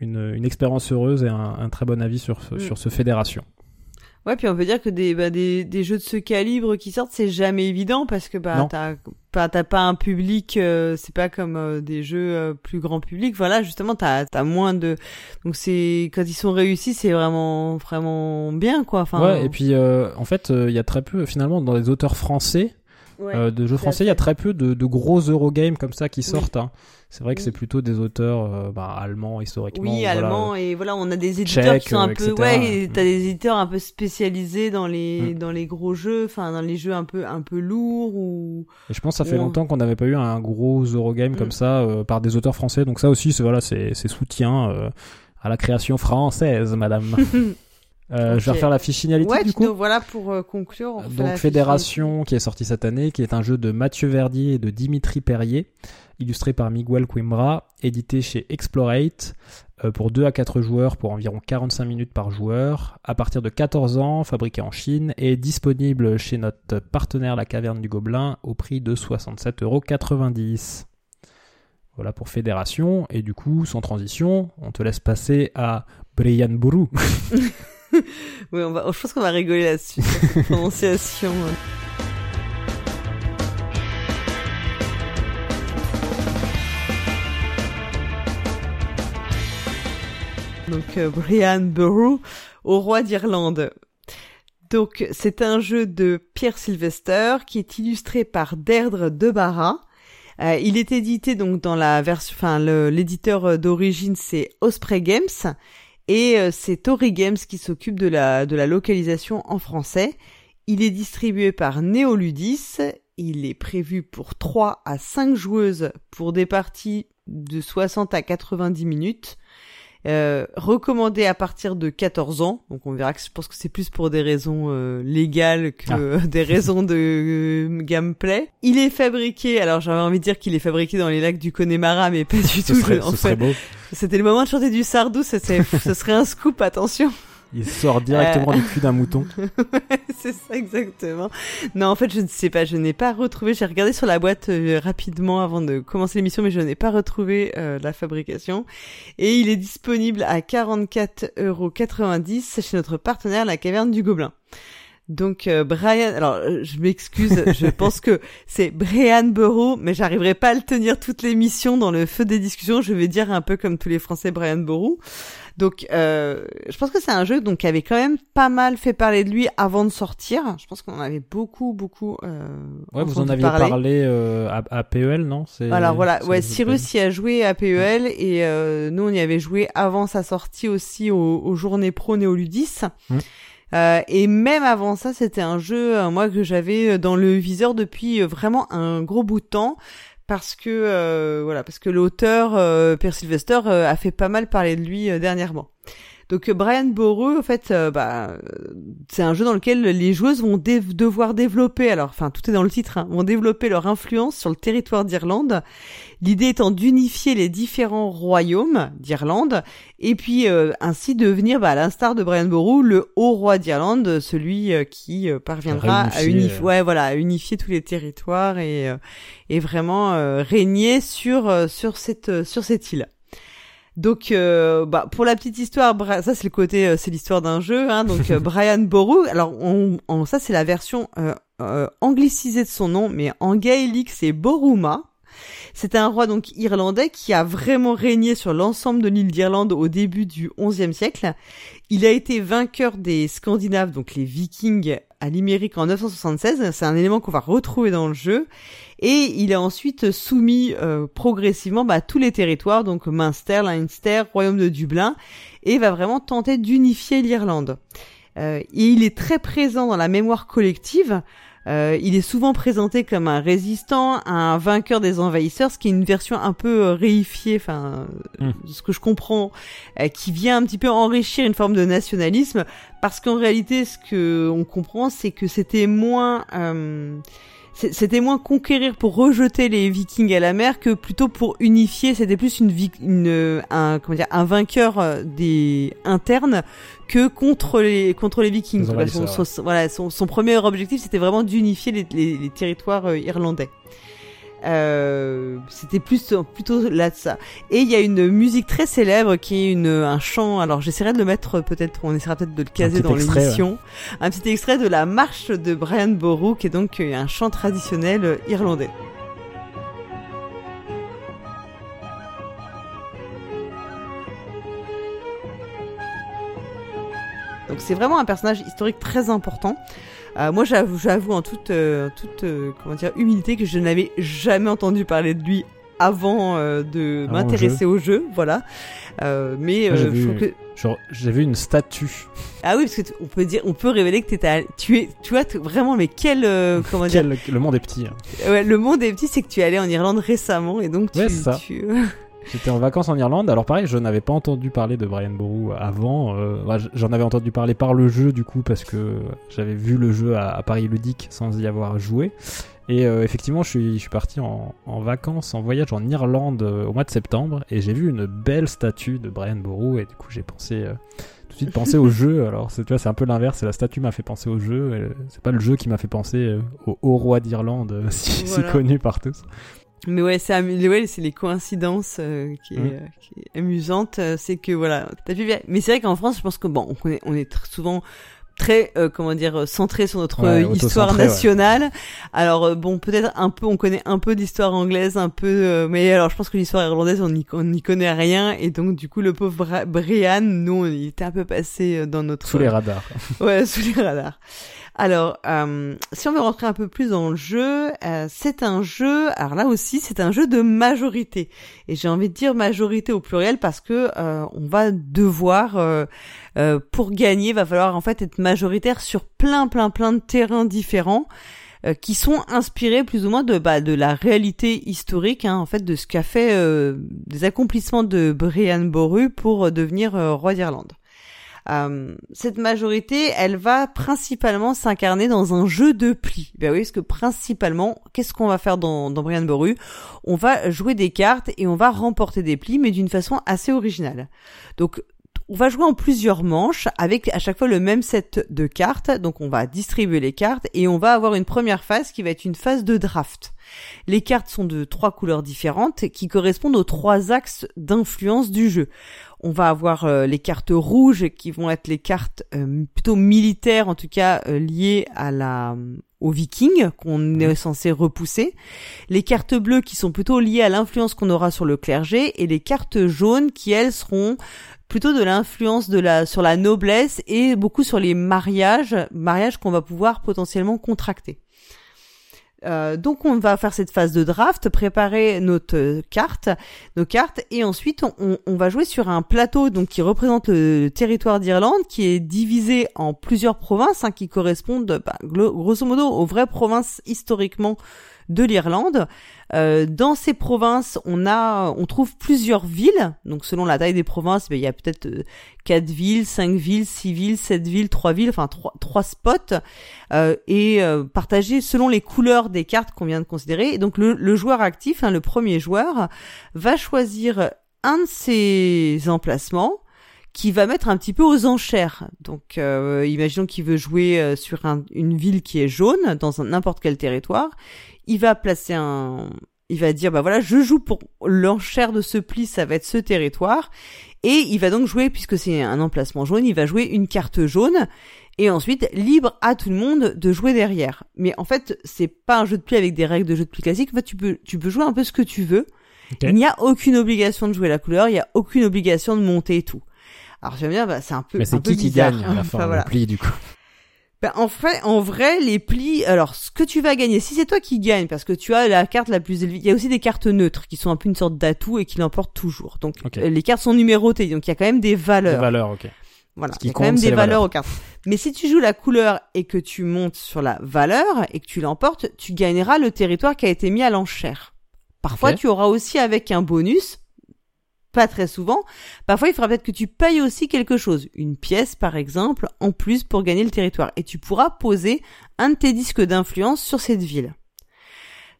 une, une expérience heureuse et un, un très bon avis sur ce, Mm. sur ce fédération. Ouais, puis on peut dire que des, bah, des, des jeux de ce calibre qui sortent, c'est jamais évident parce que bah, t'as pas, t'as pas un public, euh, c'est pas comme euh, des jeux euh, plus grand public. Voilà, justement, t'as as moins de. Donc c'est quand ils sont réussis, c'est vraiment vraiment bien quoi. Enfin. ouais, et puis en fait, il y a très peu finalement dans les auteurs français ouais. Euh, de jeux français, il y a très peu de, de gros Eurogames comme ça qui sortent. hein. C'est vrai que Oui. c'est plutôt des auteurs euh, bah, allemands historiquement. Oui, voilà. allemand et voilà, on a des éditeurs qui sont un euh, peu ouais, t'as Mm. des éditeurs un peu spécialisés dans les Mm. dans les gros jeux, enfin dans les jeux un peu un peu lourds ou Et je pense que ça fait Ouais. longtemps qu'on n'avait pas eu un gros Eurogame Mm. comme ça euh, par des auteurs français. Donc ça aussi, c'est voilà, c'est soutien à la création française, madame. Euh, Je vais refaire la fiche signalité ouais, du coup. voilà pour euh, conclure. on Donc Fédération qui est sorti cette année, qui est un jeu de Mathieu Verdier et de Dimitri Perrier, illustré par Miguel Coimbra, édité chez Explorate, euh, pour 2 à 4 joueurs pour environ 45 minutes par joueur, à partir de 14 ans, fabriqué en Chine, et disponible chez notre partenaire La Caverne du Gobelin au prix de 67,90€. Voilà pour Fédération, et du coup, sans transition, on te laisse passer à Brian Bourou. Oui, on va, je pense qu'on va rigoler là-dessus, cette prononciation. Donc, euh, Brian Burrow, au roi d'Irlande. Donc, c'est un jeu de Pierre Sylvester qui est illustré par Deirdre Debarra. Euh, il est édité donc dans la version, enfin, l'éditeur d'origine c'est Osprey Games. Et euh, c'est Tori Games qui s'occupe de la, de la localisation en français. Il est distribué par Neoludis. Il est prévu pour 3 à 5 joueuses pour des parties de 60 à 90 minutes. Euh, recommandé à partir de 14 ans. Donc on verra que je pense que c'est plus pour des raisons euh, légales que ah. des raisons de euh, gameplay. Il est fabriqué, alors j'avais envie de dire qu'il est fabriqué dans les lacs du Connemara, mais pas du tout. en fait, c'était le moment de chanter du Sardou, ce serait un scoop, attention. Il sort directement du cul d'un mouton. c'est ça exactement. Non, en fait, je ne sais pas, je n'ai pas retrouvé. J'ai regardé sur la boîte euh, rapidement avant de commencer l'émission, mais je n'ai pas retrouvé euh, la fabrication. Et il est disponible à 44,90€ chez notre partenaire, la Caverne du Gobelin. Donc euh, Brian, alors euh, je m'excuse, je pense que c'est Brian Burrow, mais j'arriverai pas à le tenir toute l'émission dans le feu des discussions. Je vais dire un peu comme tous les Français Brian Burrow. Donc euh, je pense que c'est un jeu donc qui avait quand même pas mal fait parler de lui avant de sortir. Je pense qu'on avait beaucoup beaucoup. Euh, ouais, vous en aviez parlé euh, à, à, PEL, non? Alors voilà, ouais, Cyrus y a joué à PEL et nous on y avait joué avant sa sortie aussi aux, Journées Pro Néoludis. Mmh. Euh, et même avant ça, c'était un jeu, euh, moi, que j'avais euh, dans le viseur depuis vraiment un gros bout de temps. Parce que voilà, parce que l'auteur Per Sylvester a fait pas mal parler de lui dernièrement. Donc Brian Boreux, en fait, bah, c'est un jeu dans lequel les joueuses vont devoir développer, alors, enfin, tout est dans le titre, hein, vont développer leur influence sur le territoire d'Irlande L'idée étant d'unifier les différents royaumes d'Irlande et puis euh, ainsi devenir, bah, à l'instar de Brian Boru, le haut roi d'Irlande, celui euh, qui euh, parviendra à unifier, ouais, voilà, à unifier tous les territoires et, et vraiment régner sur sur cette sur cette île. Donc, bah, pour la petite histoire, ça c'est le côté, c'est l'histoire d'un jeu. Hein, donc, Brian Boru. Alors, on, ça c'est la version anglicisée de son nom, mais en gaélique c'est Boruma. C'était un roi donc irlandais qui a vraiment régné sur l'ensemble de l'île d'Irlande au début du XIe siècle. Il a été vainqueur des Scandinaves, donc les Vikings, à Limerick en 976. C'est un élément qu'on va retrouver dans le jeu. Et il a ensuite soumis euh, progressivement bah, tous les territoires, donc Munster, Leinster, Royaume de Dublin, et va vraiment tenter d'unifier l'Irlande. Euh, et il est très présent dans la mémoire collective. Euh, il est souvent présenté comme un résistant, un vainqueur des envahisseurs, ce qui est une version un peu euh, réifiée, enfin, hmm. ce que je comprends, euh, qui vient un petit peu enrichir une forme de nationalisme, parce qu'en réalité, ce que on comprend, c'est que c'était moins c'était moins conquérir pour rejeter les Vikings à la mer que plutôt pour unifier. C'était plus une, une un comment dire un vainqueur des internes que contre les contre les Vikings. Son, voilà, son, son, premier objectif c'était vraiment d'unifier les, les, territoires euh, irlandais. Euh, c'était plus plutôt là de ça. Et il y a une musique très célèbre qui est une un chant. Alors j'essaierai de le mettre peut-être, on essaiera peut-être de le caser dans l'émission. Un petit extrait de la marche de Brian Boru qui est donc un chant traditionnel irlandais. Donc c'est vraiment un personnage historique très important. Euh, moi j'avoue, j'avoue en toute, euh, toute euh, comment dire, humilité que je n'avais jamais entendu parler de lui avant de m'intéresser au jeu, voilà. mais je trouve que j'ai vu une statue. Ah oui, parce que on peut dire, on peut révéler que étais, tu es, tu vois, vraiment, mais quel, comment dire Le monde est petit. Hein. Ouais, le monde est petit, c'est que tu es allé en Irlande récemment et donc tu. Ouais, ça. J'étais en vacances en Irlande. Alors pareil, je n'avais pas entendu parler de Brian Boru avant. Euh, J'en avais entendu parler par le jeu du coup parce que j'avais vu le jeu à, Paris ludique sans y avoir joué. Et euh, effectivement, je suis, je suis parti en, en, vacances, en voyage en Irlande euh, au mois de septembre et j'ai vu une belle statue de Brian Boru et du coup j'ai pensé euh, tout de suite penser au jeu. Alors tu vois, c'est un peu l'inverse. La statue m'a fait penser au jeu. C'est pas le jeu qui m'a fait penser au haut roi d'Irlande, si, si, connu par tous. Mais ouais, c'est ouais, c'est les coïncidences euh, qui, est, mmh. euh, qui, est, amusante. Euh, c'est que voilà, t'as vu. Mais c'est vrai qu'en France, je pense que bon, on est, on est souvent très euh, comment dire centré sur notre Ouais, euh, histoire ouais. nationale. Alors euh, bon, peut-être un peu, on connaît un peu d'histoire anglaise, un peu, euh, mais alors je pense que l'histoire irlandaise, on n'y on n'y connaît rien, et donc du coup le pauvre Bra- Brian, nous, il était un peu passé euh, dans notre Sous les radars. Ouais, sous les radars. Alors, euh, si on veut rentrer un peu plus dans le jeu, euh, c'est un jeu. Alors là aussi, c'est un jeu de majorité. Et j'ai envie de dire majorité au pluriel parce que euh, on va devoir, euh, pour gagner, va falloir en fait être majoritaire sur plein, plein, plein de terrains différents qui sont inspirés plus ou moins de bah, de la réalité historique, hein, en fait, de ce qu'a fait euh, des accomplissements de Brian Boru pour devenir roi d'Irlande. Euh, cette majorité, elle va principalement s'incarner dans un jeu de plis. Ben oui, parce que principalement, qu'est-ce qu'on va faire dans, dans Brian Boru? On va jouer des cartes et on va remporter des plis, mais d'une façon assez originale. Donc, on va jouer en plusieurs manches avec à chaque fois le même set de cartes. Donc, on va distribuer les cartes et on va avoir une première phase qui va être une phase de draft. Les cartes sont de trois couleurs différentes qui correspondent aux trois axes d'influence du jeu. On va avoir euh, les cartes rouges qui vont être les cartes euh, plutôt militaires, en tout cas euh, liées à la aux Vikings qu'on est censé repousser. Les cartes bleues qui sont plutôt liées à l'influence qu'on aura sur le clergé et les cartes jaunes qui elles seront plutôt de l'influence sur la noblesse et beaucoup sur les mariages, mariages qu'on va pouvoir potentiellement contracter. Euh, donc on va faire cette phase de draft, préparer notre euh, carte, nos cartes, et ensuite on, va jouer sur un plateau donc qui représente le, territoire d'Irlande, qui est divisé en plusieurs provinces, hein, qui correspondent bah, grosso modo aux vraies provinces historiquement de l'Irlande. Euh, dans ces provinces, on a, on trouve plusieurs villes. Donc selon la taille des provinces, ben, il y a peut-être euh, quatre villes, cinq villes, six villes, sept villes, trois villes, enfin trois, trois spots, euh, et euh, partagés selon les couleurs des cartes qu'on vient de considérer. Et donc le, le joueur actif, hein, le premier joueur, va choisir un de ces emplacements qui va mettre un petit peu aux enchères. Donc, euh, imaginons qu'il veut jouer euh, sur un- une ville qui est jaune dans n'importe quel territoire. Il va placer un, il va dire bah voilà, je joue pour l'enchère de ce pli, ça va être ce territoire, et il va donc jouer puisque c'est un emplacement jaune, il va jouer une carte jaune. Et ensuite, libre à tout le monde de jouer derrière. Mais en fait, c'est pas un jeu de pli avec des règles de jeu de pli classique. En fait, tu peux, tu peux jouer un peu ce que tu veux. Il n'y a aucune obligation de jouer la couleur, il n'y a aucune obligation de monter et tout. Alors j'aime bien, bah, c'est un peu. Mais c'est qui qui gagne à la Enfin, fin, voilà. le pli, du coup? Ben, en fait, en vrai, les plis. Alors, ce que tu vas gagner, si c'est toi qui gagne, parce que tu as la carte la plus élevée, il y a aussi des cartes neutres qui sont un peu une sorte d'atout et qui l'emportent toujours. Donc, euh, les cartes sont numérotées, donc il y a quand même des valeurs. valeurs, ok. Voilà, il y a quand même des valeurs valeurs. aux cartes. Mais si tu joues la couleur et que tu montes sur la valeur et que tu l'emportes, tu gagneras le territoire qui a été mis à l'enchère. Parfois, tu auras aussi avec un bonus, pas très souvent. Parfois, il faudra peut-être que tu payes aussi quelque chose, une pièce par exemple, en plus pour gagner le territoire. Et tu pourras poser un de tes disques d'influence sur cette ville.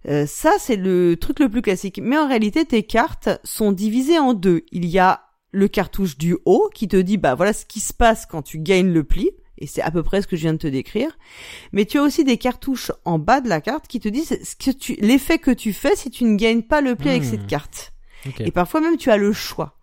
Euh, ça, c'est le truc le plus classique. Mais en réalité, tes cartes sont divisées en deux. Il y a le cartouche du haut qui te dit, bah voilà ce qui se passe quand tu gagnes le pli. Et c'est à peu près ce que je viens de te décrire. Mais tu as aussi des cartouches en bas de la carte qui te disent ce que tu, l'effet que tu fais si tu ne gagnes pas le pli avec Hmm. cette carte. Et parfois même tu as le choix.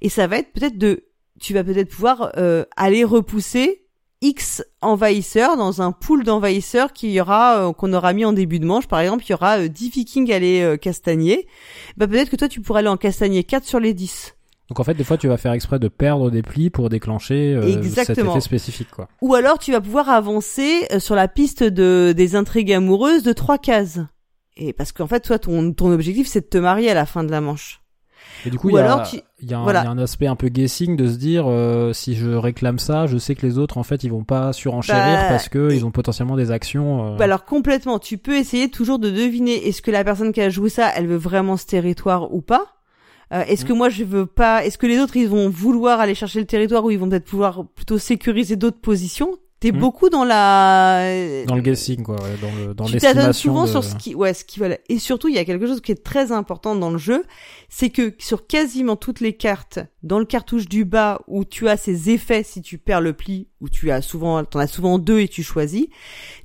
Et ça va être peut-être de, tu vas peut-être pouvoir euh, aller repousser X envahisseurs dans un pool d'envahisseurs qu'il y aura euh, qu'on aura mis en début de manche. Par exemple, il y aura euh, 10 Vikings à aller euh, castagner. Bah peut-être que toi tu pourrais aller en castagner 4 sur les 10. Donc en fait, des fois, tu vas faire exprès de perdre des plis pour déclencher euh, cet effet spécifique, quoi. Ou alors tu vas pouvoir avancer euh, sur la piste de des intrigues amoureuses de trois cases. Et parce qu'en fait, toi, ton, ton objectif, c'est de te marier à la fin de la manche. Et du coup, Ou il y, a- tu- y, a un- voilà. y a un aspect un peu guessing de se dire euh, si je réclame ça, je sais que les autres, en fait, ils vont pas surenchérir Bah, parce que ils ont potentiellement des actions. euh, Bah alors complètement, tu peux essayer toujours de deviner est-ce que la personne qui a joué ça, elle veut vraiment ce territoire ou pas? Euh, Est-ce Mm. que moi je veux pas Est-ce que les autres ils vont vouloir aller chercher le territoire ou ils vont peut-être pouvoir plutôt sécuriser d'autres positions? T'es Mm. beaucoup dans la dans le guessing, quoi, ouais, dans le dans tu t'adonnes souvent de- sur ce qui ouais ce qui veulent et surtout il y a quelque chose qui est très important dans le jeu c'est que sur quasiment toutes les cartes dans le cartouche du bas où tu as ces effets si tu perds le pli où tu as souvent t'en as souvent deux et tu choisis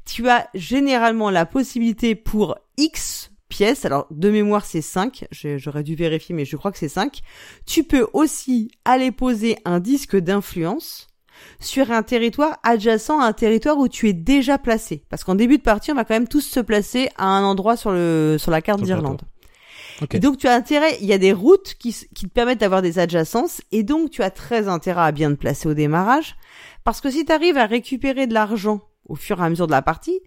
tu as généralement la possibilité pour X pièces alors de mémoire c'est 5 j'aurais dû vérifier mais je crois que c'est 5 tu peux aussi aller poser un disque d'influence sur un territoire adjacent à un territoire où tu es déjà placé. Parce qu'en début de partie, on va quand même tous se placer à un endroit sur le sur la carte d'Irlande. Ok. Et donc tu as intérêt, il y a des routes qui, qui te permettent d'avoir des adjacences, et donc tu as très intérêt à bien te placer au démarrage, parce que si tu arrives à récupérer de l'argent au fur et à mesure de la partie,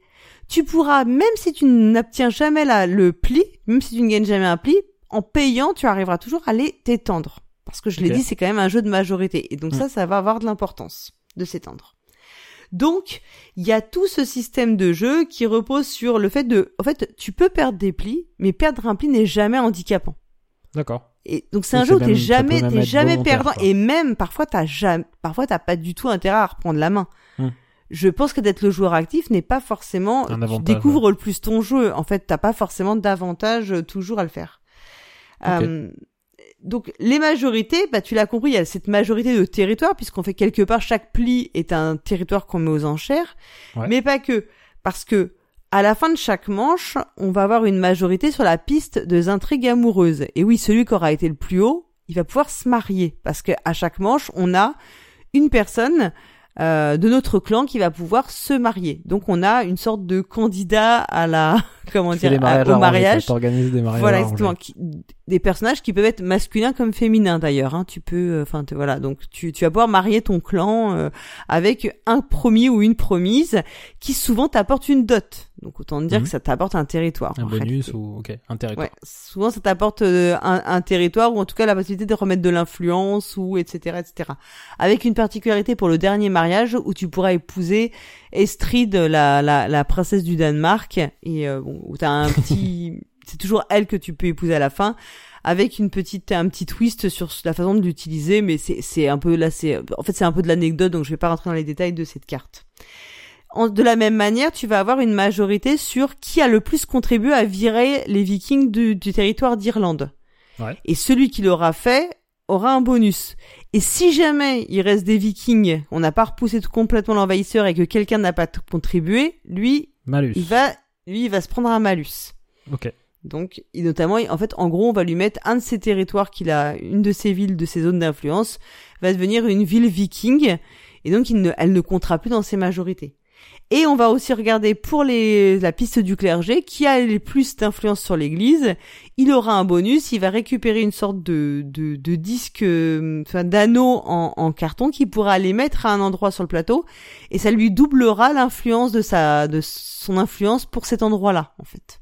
tu pourras, même si tu n'obtiens jamais la, le pli, même si tu ne gagnes jamais un pli, en payant, tu arriveras toujours à les t'étendre. Parce que je l'ai dit, c'est quand même un jeu de majorité, et donc Mm. ça, ça va avoir de l'importance de s'étendre. Donc, il y a tout ce système de jeu qui repose sur le fait de, en fait, tu peux perdre des plis, mais perdre un pli n'est jamais handicapant. D'accord. Et donc c'est un jeu où t'es jamais, t'es jamais perdant quoi. et même parfois t'as jamais, parfois t'as pas du tout intérêt à reprendre la main. Hmm. Je pense que d'être le joueur actif n'est pas forcément. Un tu avantage, découvres le plus ton jeu. En fait, t'as pas forcément d'avantage euh, toujours à le faire. Euh, donc les majorités, bah tu l'as compris, il y a cette majorité de territoire puisqu'on fait quelque part chaque pli est un territoire qu'on met aux enchères, Ouais. mais pas que parce que à la fin de chaque manche, on va avoir une majorité sur la piste des intrigues amoureuses. Et oui, celui qui aura été le plus haut, il va pouvoir se marier parce que à chaque manche, on a une personne euh, de notre clan qui va pouvoir se marier. Donc on a une sorte de candidat à la comment dire à- au mariage. des mariages Voilà, exactement. Qui- des personnages qui peuvent être masculins comme féminins d'ailleurs. Hein. Tu peux, euh, enfin voilà. Donc tu, tu vas pouvoir marier ton clan euh, avec un promis ou une promise qui souvent t'apporte une dot. Donc autant dire Mhm. que ça t'apporte un territoire. Un bonus réalité. ou ok un territoire. Ouais, souvent ça t'apporte euh, un, un territoire ou en tout cas la possibilité de remettre de l'influence ou etc etc. Avec une particularité pour le dernier mariage où tu pourras épouser Estrid, la, la, la princesse du Danemark et euh, bon où t'as un petit, c'est toujours elle que tu peux épouser à la fin avec une petite un petit twist sur la façon de l'utiliser mais c'est c'est un peu là c'est en fait c'est un peu de l'anecdote donc je vais pas rentrer dans les détails de cette carte. En- de la même manière, tu vas avoir une majorité sur qui a le plus contribué à virer les Vikings du, du territoire d'Irlande. Ouais. Et celui qui l'aura fait aura un bonus. Et si jamais il reste des Vikings, on n'a pas repoussé tout complètement l'envahisseur et que quelqu'un n'a pas contribué, lui, Malus. il va, lui, il va se prendre un malus. Ok. Donc, et notamment, en fait, en gros, on va lui mettre un de ses territoires qu'il a, une de ses villes, de ses zones d'influence, va devenir une ville viking, et donc il ne, elle ne comptera plus dans ses majorités. Et on va aussi regarder pour les, la piste du clergé, qui a le plus d'influence sur l'église. Il aura un bonus, il va récupérer une sorte de, de, disque, euh, enfin, d'anneau en, carton qu'il pourra aller mettre à un endroit sur le plateau, et ça lui doublera l'influence de sa, de son influence pour cet endroit-là, en fait.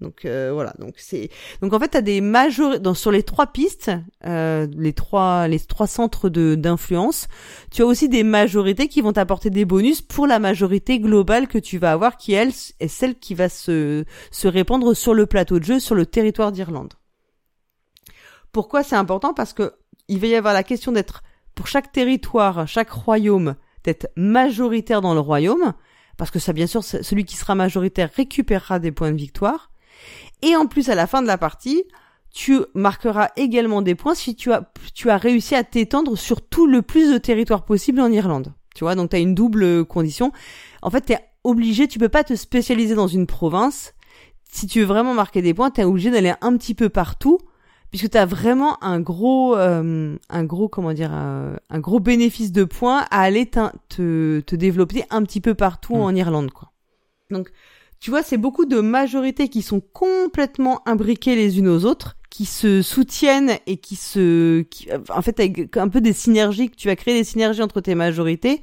Donc euh, voilà, donc c'est donc en fait t'as des major sur les trois pistes, euh, les trois les trois centres de d'influence, tu as aussi des majorités qui vont t'apporter des bonus pour la majorité globale que tu vas avoir, qui elle est celle qui va se se répandre sur le plateau de jeu, sur le territoire d'Irlande. Pourquoi c'est important? Parce que il va y avoir la question d'être pour chaque territoire, chaque royaume, d'être majoritaire dans le royaume, parce que ça bien sûr celui qui sera majoritaire récupérera des points de victoire. Et en plus, à la fin de la partie, tu marqueras également des points si tu as, tu as réussi à t'étendre sur tout le plus de territoire possible en Irlande. Tu vois, donc tu as une double condition. En fait, tu es obligé, tu peux pas te spécialiser dans une province. Si tu veux vraiment marquer des points, tu es obligé d'aller un petit peu partout puisque tu as vraiment un gros euh, un gros comment dire euh, un gros bénéfice de points à aller te, te développer un petit peu partout Mm. en Irlande quoi. Donc tu vois, c'est beaucoup de majorités qui sont complètement imbriquées les unes aux autres, qui se soutiennent et qui se, en fait, avec un peu des synergies, tu vas créer des synergies entre tes majorités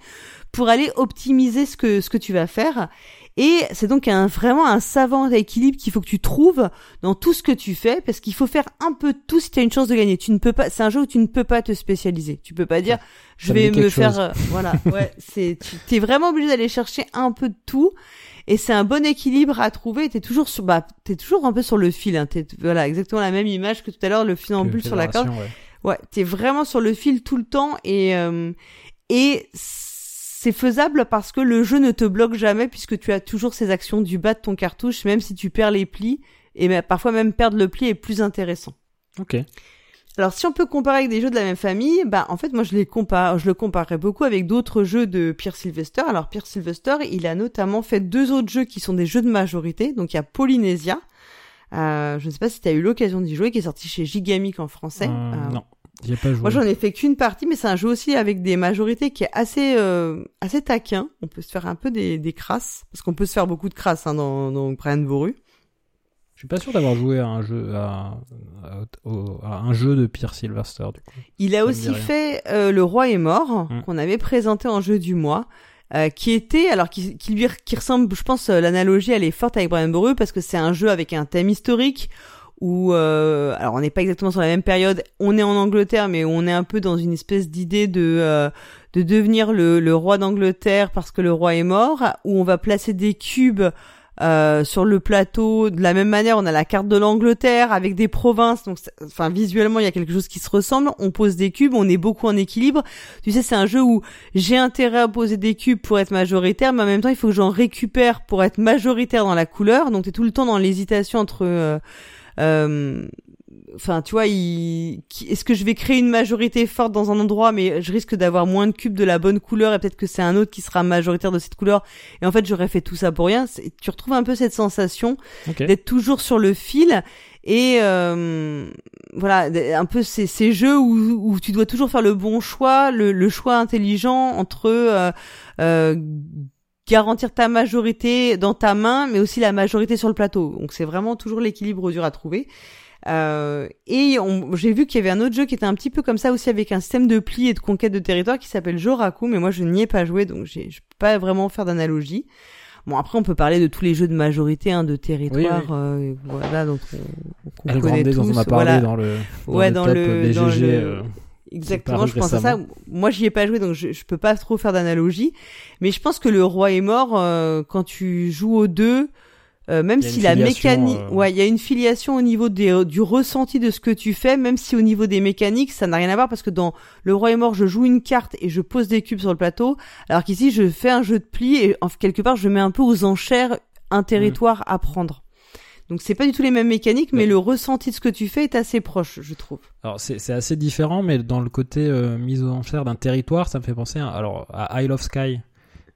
pour aller optimiser ce que, ce que tu vas faire. Et c'est donc un, vraiment un savant équilibre qu'il faut que tu trouves dans tout ce que tu fais, parce qu'il faut faire un peu de tout si tu as une chance de gagner. Tu ne peux pas, c'est un jeu où tu ne peux pas te spécialiser. Tu peux pas dire, je Ça vais me faire, euh, voilà, ouais, c'est, tu es vraiment obligé d'aller chercher un peu de tout. Et c'est un bon équilibre à trouver. T'es toujours sur, bah, t'es toujours un peu sur le fil. Hein. T'es, voilà, exactement la même image que tout à l'heure, le funambule Que sur la corde. Ouais. Ouais, t'es vraiment sur le fil tout le temps et euh, et c'est faisable parce que le jeu ne te bloque jamais puisque tu as toujours ces actions du bas de ton cartouche, même si tu perds les plis et parfois même perdre le pli est plus intéressant. Ok. Alors si on peut comparer avec des jeux de la même famille, bah en fait moi je les compare, je le comparerais beaucoup avec d'autres jeux de Pierre Sylvester. Alors Pierre Sylvester, il a notamment fait deux autres jeux qui sont des jeux de majorité. Donc il y a Polynesia. Euh, je ne sais pas si tu as eu l'occasion d'y jouer, qui est sorti chez Gigamic en français. Euh, Euh, non. J'ai pas joué. Moi, j'en ai fait qu'une partie, mais c'est un jeu aussi avec des majorités qui est assez euh, assez taquin. On peut se faire un peu des, des crasses, parce qu'on peut se faire beaucoup de crasses hein, dans, dans Brian Boru. Je suis pas sûr d'avoir joué à un jeu à, à- à un jeu de Pierre Sylvester du coup. Il a Ça aussi fait euh, Le Roi est mort, Mm. qu'on avait présenté en jeu du mois. euh, qui était alors qui, qui lui qui ressemble je pense euh, l'analogie elle est forte avec Brian Boru parce que c'est un jeu avec un thème historique où euh, alors on n'est pas exactement sur la même période. On est en Angleterre mais on est un peu dans une espèce d'idée de euh, de devenir le, roi d'Angleterre parce que le roi est mort où on va placer des cubes euh, sur le plateau. De la même manière on a la carte de l'Angleterre avec des provinces. Donc enfin visuellement il y a quelque chose qui se ressemble. On pose des cubes on est beaucoup en équilibre. Tu sais c'est un jeu où j'ai intérêt à poser des cubes pour être majoritaire mais en même temps il faut que j'en récupère pour être majoritaire dans la couleur. Donc t'es tout le temps dans l'hésitation entre Enfin, tu vois, il... est-ce que je vais créer une majorité forte dans un endroit, mais je risque d'avoir moins de cubes de la bonne couleur, et peut-être que c'est un autre qui sera majoritaire de cette couleur, et en fait, j'aurais fait tout ça pour rien. Tu retrouves un peu cette sensation d'être toujours sur le fil et euh, voilà un peu ces, ces jeux où, où tu dois toujours faire le bon choix le, le choix intelligent entre euh, euh, garantir ta majorité dans ta main mais aussi la majorité sur le plateau donc c'est vraiment toujours l'équilibre dur à trouver euh, et on- j'ai vu qu'il y avait un autre jeu qui était un petit peu comme ça aussi avec un système de pli et de conquête de territoire qui s'appelle Joraku mais moi je n'y ai pas joué donc je peux pas vraiment faire d'analogie Bon après on peut parler de tous les jeux de majorité, hein, de territoire, Oui, oui. euh, voilà donc on, El connaît tous, on a parlé voilà. dans le dans Ouais, le dans top le- dans BGG. le- euh, Exactement, je pense à ça. Moi j'y ai pas joué donc je, je peux pas trop faire d'analogie, mais je pense que le roi est mort euh, quand tu joues aux deux. euh, même si la filiation, mécanique, euh, ouais, il y a une filiation au niveau des, du ressenti de ce que tu fais, même si au niveau des mécaniques, ça n'a rien à voir parce que dans Le Roi est mort, je joue une carte et je pose des cubes sur le plateau, alors qu'ici, je fais un jeu de pli et en, quelque part, je mets un peu aux enchères un territoire à prendre. Donc c'est pas du tout les mêmes mécaniques, mais Ouais. le ressenti de ce que tu fais est assez proche, je trouve. Alors c'est assez différent, mais dans le côté euh, mise aux enchères d'un territoire, ça me fait penser à, alors à Isle of Sky.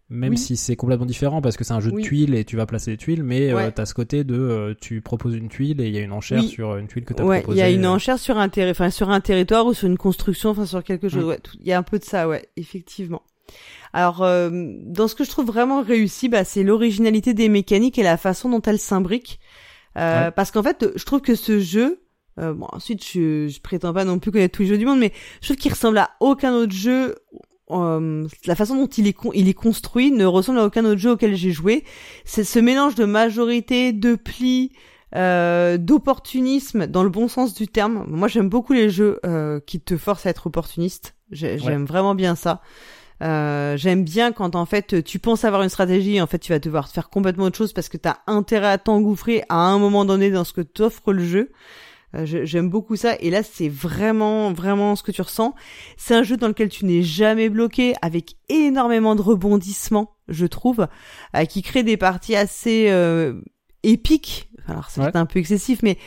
Même Oui. si c'est complètement différent parce que c'est un jeu Oui. de tuiles et tu vas placer des tuiles, mais Ouais. euh, t'as ce côté de euh, tu proposes une tuile et il y a une enchère Oui. sur une tuile que t'as Ouais, il proposée. y a une euh, enchère sur un enfin sur un territoire ou sur une construction, enfin sur quelque chose. Mm. Ouais, il y a un peu de ça, ouais, effectivement. Alors, euh, dans ce que je trouve vraiment réussi, bah, c'est l'originalité des mécaniques et la façon dont elles s'imbriquent. Euh, Ouais. Parce qu'en fait, je trouve que ce jeu, euh, bon, ensuite, je, je prétends pas non plus connaître tous les jeux du monde, mais je trouve qu'il ressemble à aucun autre jeu. Euh, la façon dont il est, con- il est construit ne ressemble à aucun autre jeu auquel j'ai joué. C'est ce mélange de majorité, de plis, euh, d'opportunisme dans le bon sens du terme. Moi, j'aime beaucoup les jeux euh, qui te forcent à être opportuniste. J'ai- J'aime vraiment bien ça. Euh, j'aime bien quand en fait tu penses avoir une stratégie, en fait tu vas devoir faire complètement autre chose parce que tu as intérêt à t'engouffrer à un moment donné dans ce que t'offre le jeu. Euh, J'aime beaucoup ça et là c'est vraiment vraiment ce que tu ressens. C'est un jeu dans lequel tu n'es jamais bloqué avec énormément de rebondissements, je trouve, euh, qui crée des parties assez euh, épiques. Alors c'est Ouais. un peu excessif, mais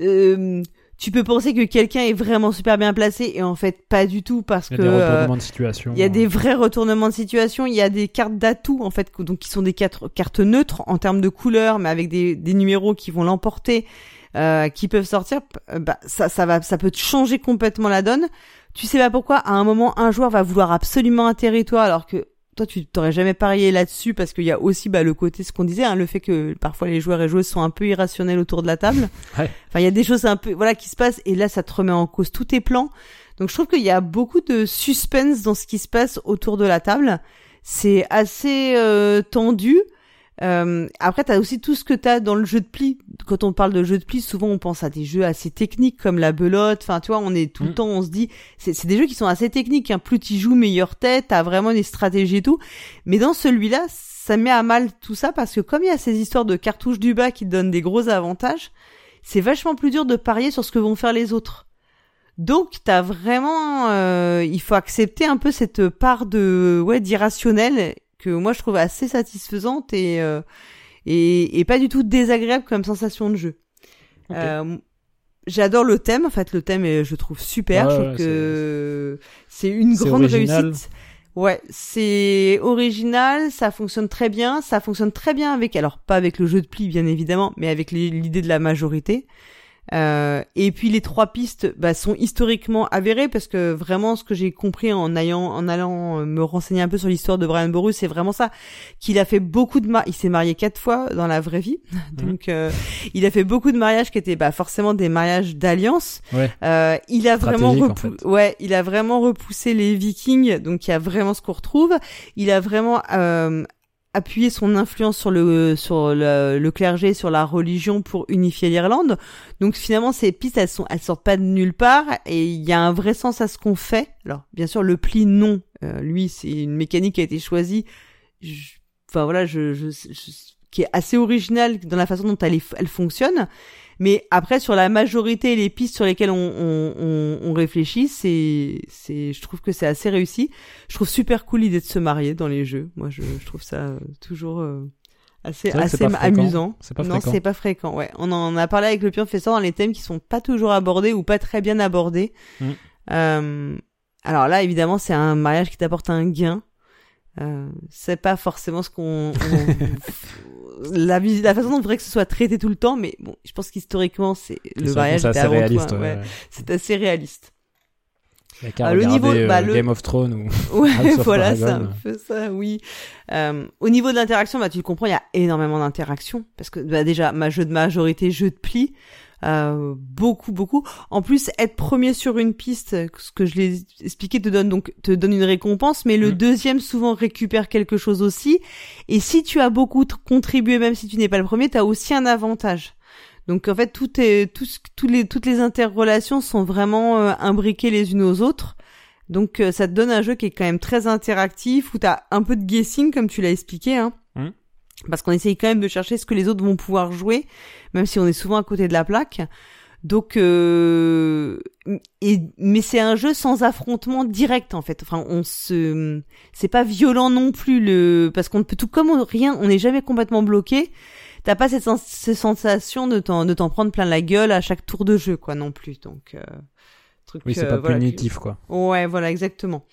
euh, tu peux penser que quelqu'un est vraiment super bien placé et en fait pas du tout parce Il y que euh, de situation. il y a des vrais retournements de situation, il y a des cartes d'atouts en fait, donc qui sont des cartes, cartes neutres en termes de couleurs, mais avec des, des numéros qui vont l'emporter, euh, qui peuvent sortir. euh, Bah, ça, ça va, ça peut te changer complètement la donne. Tu sais pas pourquoi. À un moment, un joueur va vouloir absolument un territoire, alors que toi, tu t'aurais jamais parié là-dessus parce qu'il y a aussi bah, le côté, ce qu'on disait, hein, le fait que parfois les joueurs et joueuses sont un peu irrationnels autour de la table. Ouais. Enfin, il y a des choses un peu, voilà, qui se passent et là, ça te remet en cause tous tes plans. Donc, je trouve qu'il y a beaucoup de suspense dans ce qui se passe autour de la table. C'est assez euh, tendu. Euh, après, t'as aussi tout ce que t'as dans le jeu de pli. Quand on parle de jeu de pli, souvent on pense à des jeux assez techniques comme la belote. Enfin, tu vois, on est tout le Mm. temps, on se dit, c'est des jeux qui sont assez techniques. Hein. Plus tu joues, meilleure tête. T'as vraiment des stratégies et tout. Mais dans celui-là, ça met à mal tout ça parce que comme il y a ces histoires de cartouches du bas qui te donnent des gros avantages, c'est vachement plus dur de parier sur ce que vont faire les autres. Donc t'as vraiment, euh, il faut accepter un peu cette part de ouais d'irrationnel que moi je trouve assez satisfaisante et euh, et, et pas du tout désagréable comme sensation de jeu. Euh, J'adore le thème, en fait le thème est, je trouve super, je trouve ouais, que c'est une grande original. réussite. Ouais, c'est original, ça fonctionne très bien, ça fonctionne très bien avec, alors pas avec le jeu de pli bien évidemment, mais avec l'idée de la majorité. Euh, et puis les trois pistes bah, sont historiquement avérées parce que vraiment ce que j'ai compris en ayant en allant euh, me renseigner un peu sur l'histoire de Brian Boru, c'est vraiment ça qu'il a fait beaucoup de mar il s'est marié quatre fois dans la vraie vie. Donc euh, il a fait beaucoup de mariages qui étaient bah, forcément des mariages d'alliance. Ouais. Euh, il a vraiment en fait. ouais, il a vraiment repoussé les Vikings, donc il y a vraiment ce qu'on retrouve. Il a vraiment appuyé son influence sur le sur le, le clergé, sur la religion pour unifier l'Irlande. Donc finalement ces pistes elles sont elles sortent pas de nulle part et il y a un vrai sens à ce qu'on fait. Alors bien sûr le pli non, Euh, lui c'est une mécanique qui a été choisie. Enfin voilà, je, je, je- qui est assez originale dans la façon dont elle, elle fonctionne. Mais après, sur la majorité et les pistes sur lesquelles on, on, on, on réfléchit, c'est, c'est, je trouve que c'est assez réussi. Je trouve super cool l'idée de se marier dans les jeux. Moi, je, je trouve ça euh, toujours euh, assez, c'est assez pas fréquent. amusant. C'est pas non, fréquent. c'est pas fréquent. Ouais, on en a parlé avec le pion professeur dans les thèmes qui sont pas toujours abordés ou pas très bien abordés. Mm. Euh, alors là, évidemment, c'est un mariage qui t'apporte un gain. Euh, c'est pas forcément ce qu'on on- la, façon dont on voudrait que ce soit traité tout le temps mais bon je pense qu'historiquement c'est le mariage c'est assez avant réaliste. ouais, ouais, c'est assez réaliste. Ah, le niveau- euh, bah, le- Game of Thrones ou ouais voilà c'est un peu ça oui. Euh, au niveau de l'interaction bah tu le comprends il y a énormément d'interactions parce que bah, déjà ma jeu de majorité jeu de pli euh, beaucoup beaucoup en plus être premier sur une piste ce que je l'ai expliqué te donne donc te donne une récompense mais le Mm. deuxième souvent récupère quelque chose aussi et si tu as beaucoup contribué même si tu n'es pas le premier tu as aussi un avantage donc en fait tout est tout tous les toutes les interrelations sont vraiment euh, imbriquées les unes aux autres donc euh, ça te donne un jeu qui est quand même très interactif où tu as un peu de guessing comme tu l'as expliqué hein. Parce qu'on essaye quand même de chercher ce que les autres vont pouvoir jouer même si on est souvent à côté de la plaque. Donc, euh, et, mais c'est un jeu sans affrontement direct en fait. Enfin, on se, c'est pas violent non plus le, parce qu'on peut tout comme on- rien, on n'est jamais complètement bloqué. T'as pas cette, sens- cette sensation de t'en, de t'en prendre plein la gueule à chaque tour de jeu, quoi, non plus. Donc, euh, truc. Oui, c'est euh, pas voilà, punitif, quoi. Ouais, voilà, exactement.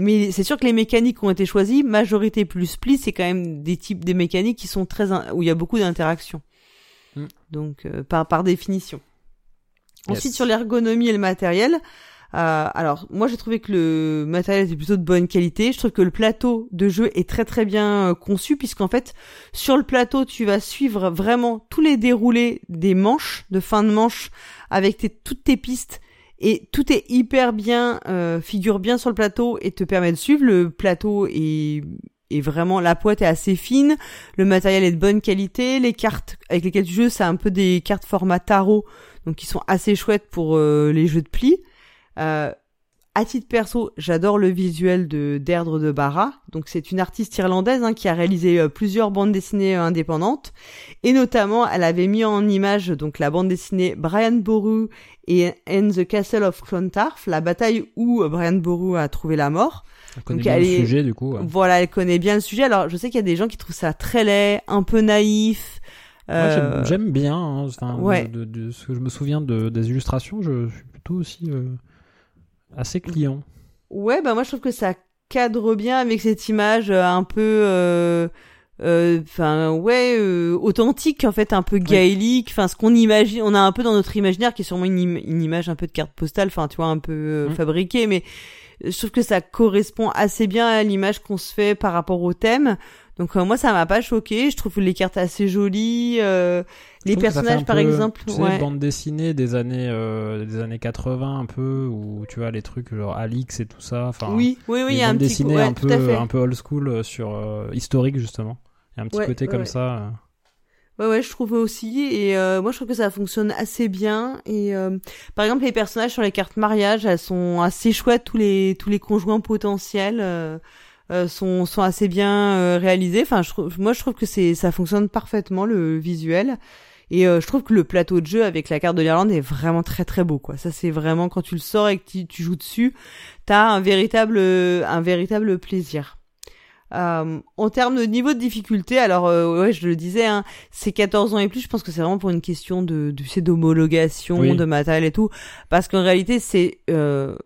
Mais c'est sûr que les mécaniques qui ont été choisies, majorité plus pli, c'est quand même des types des mécaniques qui sont très in- où il y a beaucoup d'interactions. Mm. Donc euh, par par définition. Yes. Ensuite sur l'ergonomie et le matériel, euh, alors moi j'ai trouvé que le matériel était plutôt de bonne qualité. Je trouve que le plateau de jeu est très très bien euh, conçu puisqu'en fait sur le plateau tu vas suivre vraiment tous les déroulés des manches de fin de manche avec tes, toutes tes pistes et tout est hyper bien euh, figure bien sur le plateau et te permet de suivre. Le plateau est est vraiment la pointe est assez fine. Le matériel est de bonne qualité. Les cartes avec lesquelles tu joues c'est un peu des cartes format tarot donc qui sont assez chouettes pour euh, les jeux de pli euh, à titre perso, j'adore le visuel de d'Erdre de Barra. Donc c'est une artiste irlandaise hein, qui a réalisé euh, plusieurs bandes dessinées euh, indépendantes et notamment elle avait mis en image donc la bande dessinée Brian Boru et And the Castle of Clontarf, la bataille où euh, Brian Boru a trouvé la mort. On connaît Donc, bien elle le est- sujet, du coup. ouais. Voilà, elle connaît bien le sujet. Alors je sais qu'il y a des gens qui trouvent ça très laid, un peu naïf. Moi, j'aime- j'aime bien. hein, enfin, ouais. de, de- de ce que je me souviens de, des illustrations, je suis plutôt aussi euh, assez client. Ouais, bah moi je trouve que ça cadre bien avec cette image euh, un peu, euh, euh, enfin ouais, euh, authentique en fait, un peu gaélique. Enfin, ce qu'on imagine, on a un peu dans notre imaginaire qui est sûrement une, im- une image un peu de carte postale, enfin tu vois, un peu euh, Mm. fabriquée, mais je trouve que ça correspond assez bien à l'image qu'on se fait par rapport au thème. Donc euh, moi ça m'a pas choqué. Je trouve les cartes assez jolies. euh, les personnages par peu, exemple, tu sais, ouais. bande dessinée des années euh, des années 80 un peu où tu vois les trucs genre Alix et tout ça enfin Oui, oui, oui, il y a un petit dessinées ouais, un peu un peu old school euh, sur euh, historique justement il y a un petit Ouais, côté comme ça euh. Ouais ouais, je trouve aussi et euh, moi je trouve que ça fonctionne assez bien et euh, par exemple les personnages sur les cartes mariage, elles sont assez chouettes tous les tous les conjoints potentiels euh, sont sont assez bien euh, réalisés. Enfin je moi je trouve que c'est ça fonctionne parfaitement le visuel et euh, je trouve que le plateau de jeu avec la carte de l'Irlande est vraiment très très beau quoi. Ça c'est vraiment quand tu le sors et que tu, tu joues dessus, t'as un véritable un véritable plaisir. Euh, en termes de niveau de difficulté, alors euh, ouais, je le disais, hein, c'est 14 ans et plus. Je pense que c'est vraiment pour une question de, de d'homologation, Oui. de matériel et tout, parce qu'en réalité c'est euh,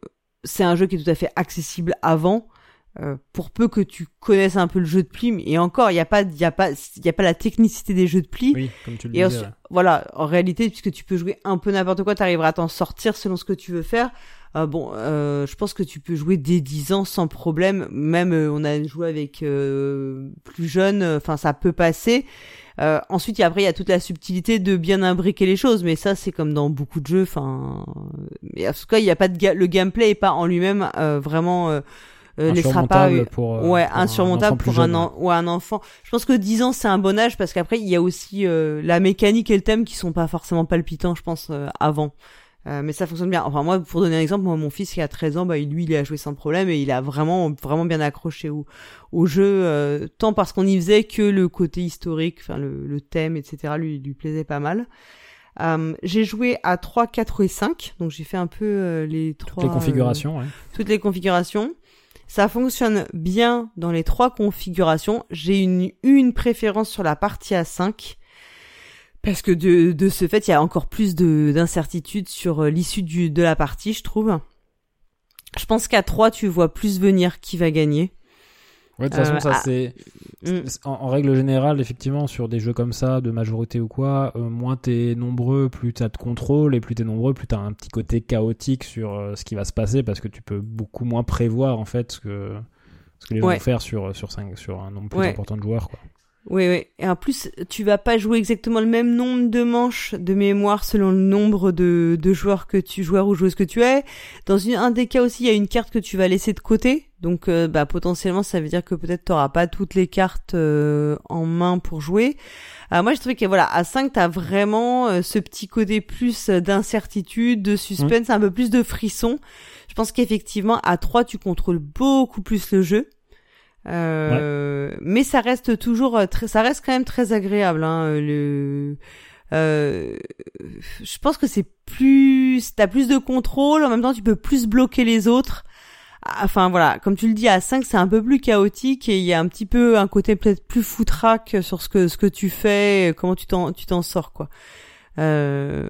c'est un jeu qui est tout à fait accessible avant. Euh, pour peu que tu connaisses un peu le jeu de pli, et encore, il n'y a pas, il y a pas, il y a pas la technicité des jeux de pli. Oui, comme tu le Et disais. ensuite- voilà, en réalité, puisque tu peux jouer un peu n'importe quoi, tu arriveras à t'en sortir selon ce que tu veux faire. Euh, bon, euh, je pense que tu peux jouer dès 10 ans sans problème. Même euh, on a joué avec euh, plus jeune, enfin ça peut passer. Euh, ensuite, y a- après, il y a toute la subtilité de bien imbriquer les choses, mais ça, c'est comme dans beaucoup de jeux. Enfin, mais en tout cas, il y a pas de ga- le gameplay est pas en lui-même euh, vraiment laissera pas Insurmontable pour, euh, ouais insurmontable pour un ouais, un enfant. Je pense que 10 ans c'est un bon âge parce qu'après il y a aussi euh, la mécanique et le thème qui sont pas forcément palpitants je pense euh, avant. Euh, mais ça fonctionne bien. Enfin moi pour donner un exemple moi mon fils qui a 13 ans bah lui il a joué sans problème et il a vraiment vraiment bien accroché au, au jeu euh, tant parce qu'on y faisait que le côté historique enfin le, le thème etc lui lui plaisait pas mal. Euh, j'ai joué à 3, 4 et 5 donc j'ai fait un peu euh, les trois Toutes les euh, configurations, ouais. toutes les configurations. Ça fonctionne bien dans les trois configurations. J'ai une, une préférence sur la partie A5 parce que de, de ce fait, il y a encore plus de d'incertitude sur euh, l'issue de la partie, je trouve. Je pense qu'à 3, tu vois plus venir qui va gagner. Ouais, de toute façon, Euh, ça ah, c'est. Mm. En, en règle générale, effectivement, sur des jeux comme ça, de majorité ou quoi, euh, moins t'es nombreux, plus t'as de contrôle, et plus t'es nombreux, plus t'as un petit côté chaotique sur euh, ce qui va se passer, parce que tu peux beaucoup moins prévoir, en fait, ce que, ce que les gens Ouais. vont faire sur, sur, cinq, sur un nombre plus Ouais. important de joueurs, quoi. Oui, oui. Et en plus, tu vas pas jouer exactement le même nombre de manches de mémoire selon le nombre de, de joueurs que tu, joueurs ou joueuses que tu es. Dans une, un des cas aussi, il y a une carte que tu vas laisser de côté. Donc, euh, bah, potentiellement, ça veut dire que peut-être t'auras pas toutes les cartes euh, en main pour jouer. Euh, moi, je trouvais que voilà, à 5, t'as vraiment euh, ce petit côté plus d'incertitude, de suspense, un peu plus de frisson. Je pense qu'effectivement, à 3, tu contrôles beaucoup plus le jeu. Euh, mais ça reste toujours euh, très, ça reste quand même très agréable. Hein, le, euh, je pense que c'est plus, t'as plus de contrôle. En même temps, tu peux plus bloquer les autres. Enfin voilà, comme tu le dis, à 5 c'est un peu plus chaotique et il y a un petit peu un côté peut-être plus foutraque sur ce que ce que tu fais, comment tu t'en tu t'en sors quoi. Euh,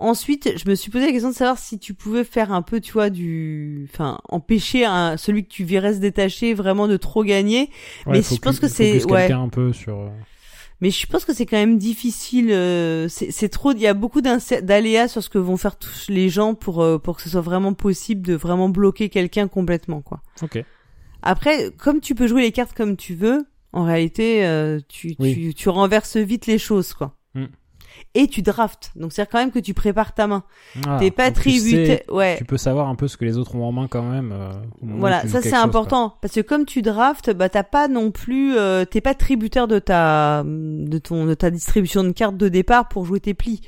Ensuite, je me suis posé la question de savoir si tu pouvais faire un peu, tu vois, du, enfin, empêcher un, celui que tu verrais se détacher vraiment de trop gagner. Ouais, Mais je pense que c'est- ouais. un peu sur. euh, Mais je pense que c'est quand même difficile. euh, c'est trop. Il y a beaucoup d'aléas sur ce que vont faire tous les gens pour euh, pour que ce soit vraiment possible de vraiment bloquer quelqu'un complètement, quoi. Ok. Après, comme tu peux jouer les cartes comme tu veux, en réalité, euh, tu, Oui. tu tu renverses vite les choses, quoi. Et tu draftes. Donc c'est quand même que tu prépares ta main. Ah, T'es pas donc tu sais- tributaire. Ouais. Tu peux savoir un peu ce que les autres ont en main quand même. euh, Voilà, ça c'est important parce que comme tu draftes, bah t'as pas non plus, euh, t'es pas tributaire de ta de ton de ta distribution de cartes de départ pour jouer tes plis.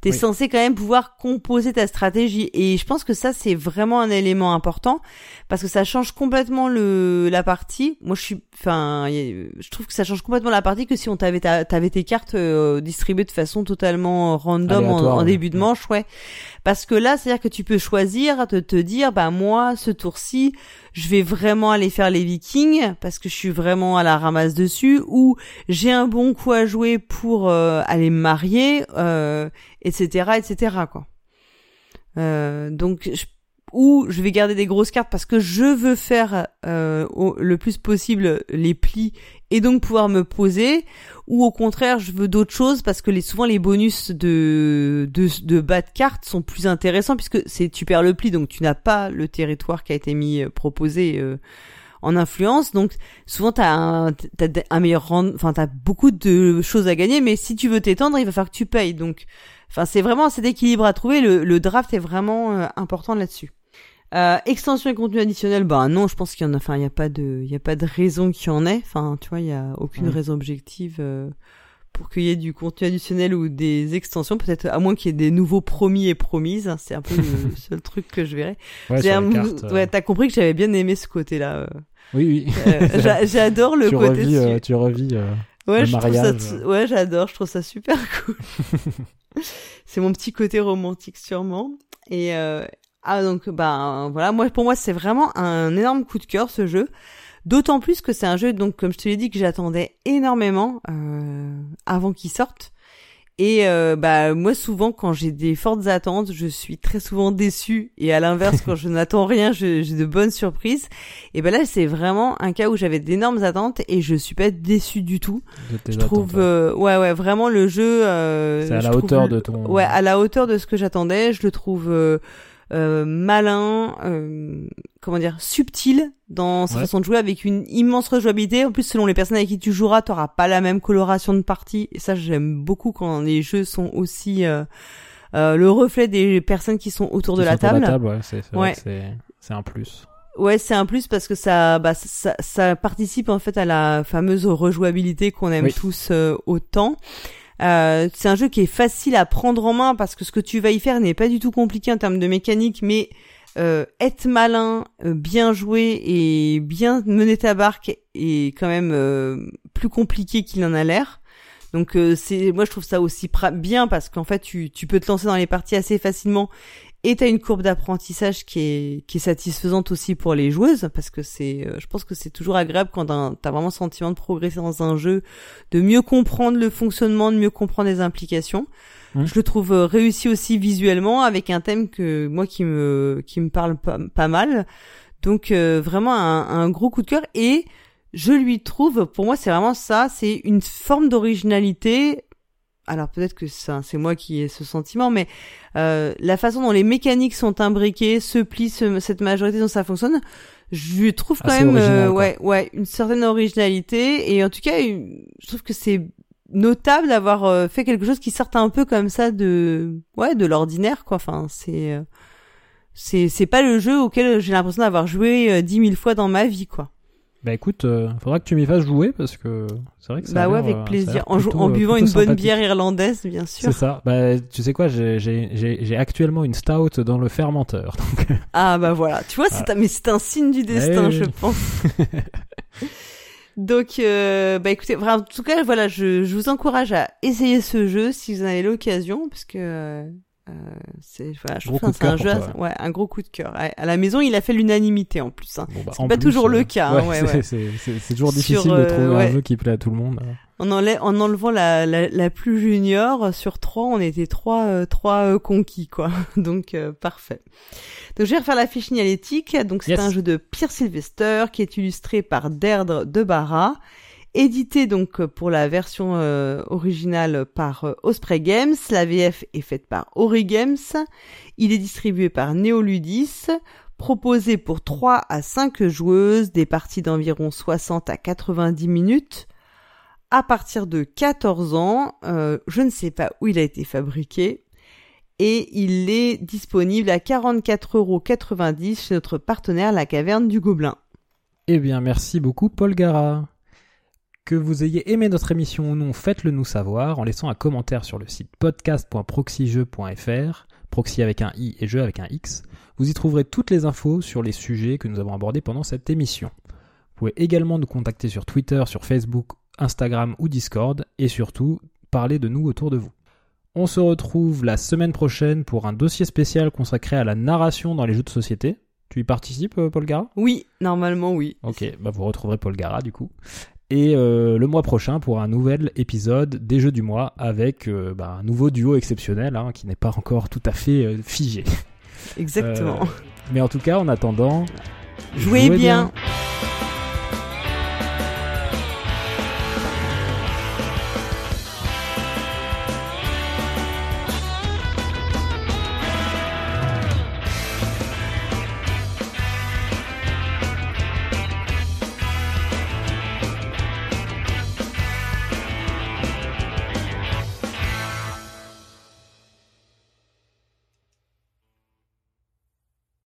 T'es Oui. censé quand même pouvoir composer ta stratégie et je pense que ça c'est vraiment un élément important parce que ça change complètement le la partie. Moi je suis, enfin, je trouve que ça change complètement la partie que si on t'avait ta- t'avais tes cartes euh, distribuées de façon totalement random en, ouais. début de manche, ouais. Parce que là, c'est-à-dire que tu peux choisir de te dire, bah moi, ce tour-ci, je vais vraiment aller faire les Vikings parce que je suis vraiment à la ramasse dessus, ou j'ai un bon coup à jouer pour euh, aller me marier, euh, etc., etc. Quoi. Euh, donc, je- ou je vais garder des grosses cartes parce que je veux faire euh, le plus possible les plis et donc pouvoir me poser, ou au contraire, je veux d'autres choses parce que les, souvent les bonus de, de, de bas de cartes sont plus intéressants puisque c'est tu perds le pli donc tu n'as pas le territoire qui a été mis euh, proposé euh, en influence. Donc souvent t'as un t'as d- un meilleur rend enfin t'as beaucoup de choses à gagner mais si tu veux t'étendre il va falloir que tu payes. Donc enfin c'est vraiment cet équilibre à trouver. Le, le draft est vraiment euh, important là-dessus euh, extension et contenu additionnel, bah non, je pense qu'il y en a, enfin, il y a pas de, il y a pas de raison qu'il y en ait. Enfin, tu vois, il y a aucune raison objective euh, pour qu'il y ait du contenu additionnel ou des extensions. Peut-être à moins qu'il y ait des nouveaux promis et promises. hein, c'est un peu le seul truc que je verrais. Ouais, euh, ouais, t'as compris que j'avais bien aimé ce côté-là. euh. Oui, oui. Euh, j'a- J'adore le tu côté. revis, tu revis. Ouais, le je trouve ça, mariage. t- ouais, j'adore, je trouve ça super cool. c'est mon petit côté romantique sûrement. Et euh, ah donc bah voilà, moi pour moi c'est vraiment un énorme coup de cœur ce jeu. D'autant plus que c'est un jeu donc comme je te l'ai dit que j'attendais énormément euh, avant qu'il sorte. Et euh, bah moi souvent quand j'ai des fortes attentes, je suis très souvent déçue et à l'inverse quand je n'attends rien, j'ai de bonnes surprises. Et ben là c'est vraiment un cas où j'avais d'énormes attentes et je suis pas déçue du tout. je trouve euh, ouais ouais vraiment le jeu euh, c'est à la hauteur de ton ouais à la hauteur de ce que j'attendais. Je le trouve euh, euh, malin, euh, comment dire, subtil dans sa façon de jouer avec une immense rejouabilité. En plus, selon les personnes avec qui tu joueras, t'auras pas la même coloration de partie. Et ça, j'aime beaucoup quand les jeux sont aussi euh, euh le reflet des personnes qui sont autour de la table. La table ouais, c'est ouais. un plus. Ouais, c'est un plus parce que ça, bah, ça, ça, participe en fait à la fameuse rejouabilité qu'on aime tous autant. Euh, c'est un jeu qui est facile à prendre en main parce que ce que tu vas y faire n'est pas du tout compliqué en termes de mécanique, mais euh, être malin, euh, bien jouer et bien mener ta barque est quand même euh, plus compliqué qu'il en a l'air. Donc c'est moi je trouve ça aussi bien parce qu'en fait tu, tu peux te lancer dans les parties assez facilement et t'as une courbe d'apprentissage qui est qui est satisfaisante aussi pour les joueuses parce que c'est euh, je pense que c'est toujours agréable quand t'as vraiment le sentiment de progresser dans un jeu de mieux comprendre le fonctionnement de mieux comprendre les implications. Mmh. je le trouve euh, réussi aussi visuellement avec un thème que moi qui me qui me parle pas, pas mal. Donc euh, vraiment un, un gros coup de cœur. Et je lui trouve pour moi c'est vraiment ça c'est une forme d'originalité alors peut-être que c'est moi qui ai ce sentiment, mais euh, la façon dont les mécaniques sont imbriquées, se plient, cette majorité dont ça fonctionne, je trouve quand même euh, ouais ouais une certaine originalité et en tout cas je trouve que c'est notable d'avoir euh, fait quelque chose qui sorte un peu comme ça de ouais de l'ordinaire quoi. Enfin c'est c'est c'est pas le jeu auquel j'ai l'impression d'avoir joué dix mille fois dans ma vie quoi. Bah écoute, euh, faudra que tu m'y fasses jouer parce que c'est vrai que ça Bah ouais, avec euh, plaisir. En, en, buvant une bonne bière irlandaise, bien sûr. C'est ça. Bah tu sais quoi, j'ai actuellement une stout dans le fermenteur. Donc... Ah bah voilà. Tu vois, c'est mais c'est un signe du destin, je pense. donc euh, bah écoutez, en tout cas voilà, je, je vous encourage à essayer ce jeu si vous en avez l'occasion, parce que euh, euh, c'est voilà, je trouve c'est un jeu, ouais, un gros coup de cœur. À la maison, il a fait l'unanimité en plus. Hein. Bah, c'est pas toujours le cas. Hein, ouais, ouais, c'est toujours difficile de trouver un jeu qui plaît à tout le monde. Hein. En, en enlevant la, la, la, plus junior sur trois, on était trois euh, trois euh, conquis quoi. Donc parfait. Donc je vais refaire la fiche signalétique. Donc c'est un jeu de Pierre Sylvester qui est illustré par Derdre de Barra édité donc pour la version euh, originale par euh, Osprey Games. La VF est faite par Ori Games. Il est distribué par Neoludis. Proposé pour 3 à 5 joueuses, des parties d'environ 60 à 90 minutes. À partir de 14 ans, euh, je ne sais pas où il a été fabriqué. Et il est disponible à 44,90€ chez notre partenaire La Caverne du Gobelin. Eh bien, merci beaucoup Paul Gara. Que vous ayez aimé notre émission ou non, faites-le nous savoir en laissant un commentaire sur le site podcast.proxyjeu.fr, proxy avec un i et jeu avec un x. Vous y trouverez toutes les infos sur les sujets que nous avons abordés pendant cette émission. Vous pouvez également nous contacter sur Twitter, sur Facebook, Instagram ou Discord et surtout parler de nous autour de vous. On se retrouve la semaine prochaine pour un dossier spécial consacré à la narration dans les jeux de société. Tu y participes, euh, Paul Gara? Oui, normalement oui. Ok, bah vous retrouverez Paul Gara du coup et euh, le mois prochain pour un nouvel épisode des Jeux du mois avec euh, bah, un nouveau duo exceptionnel hein, qui n'est pas encore tout à fait euh, figé. Exactement. mais en tout cas, en attendant, jouez, bien.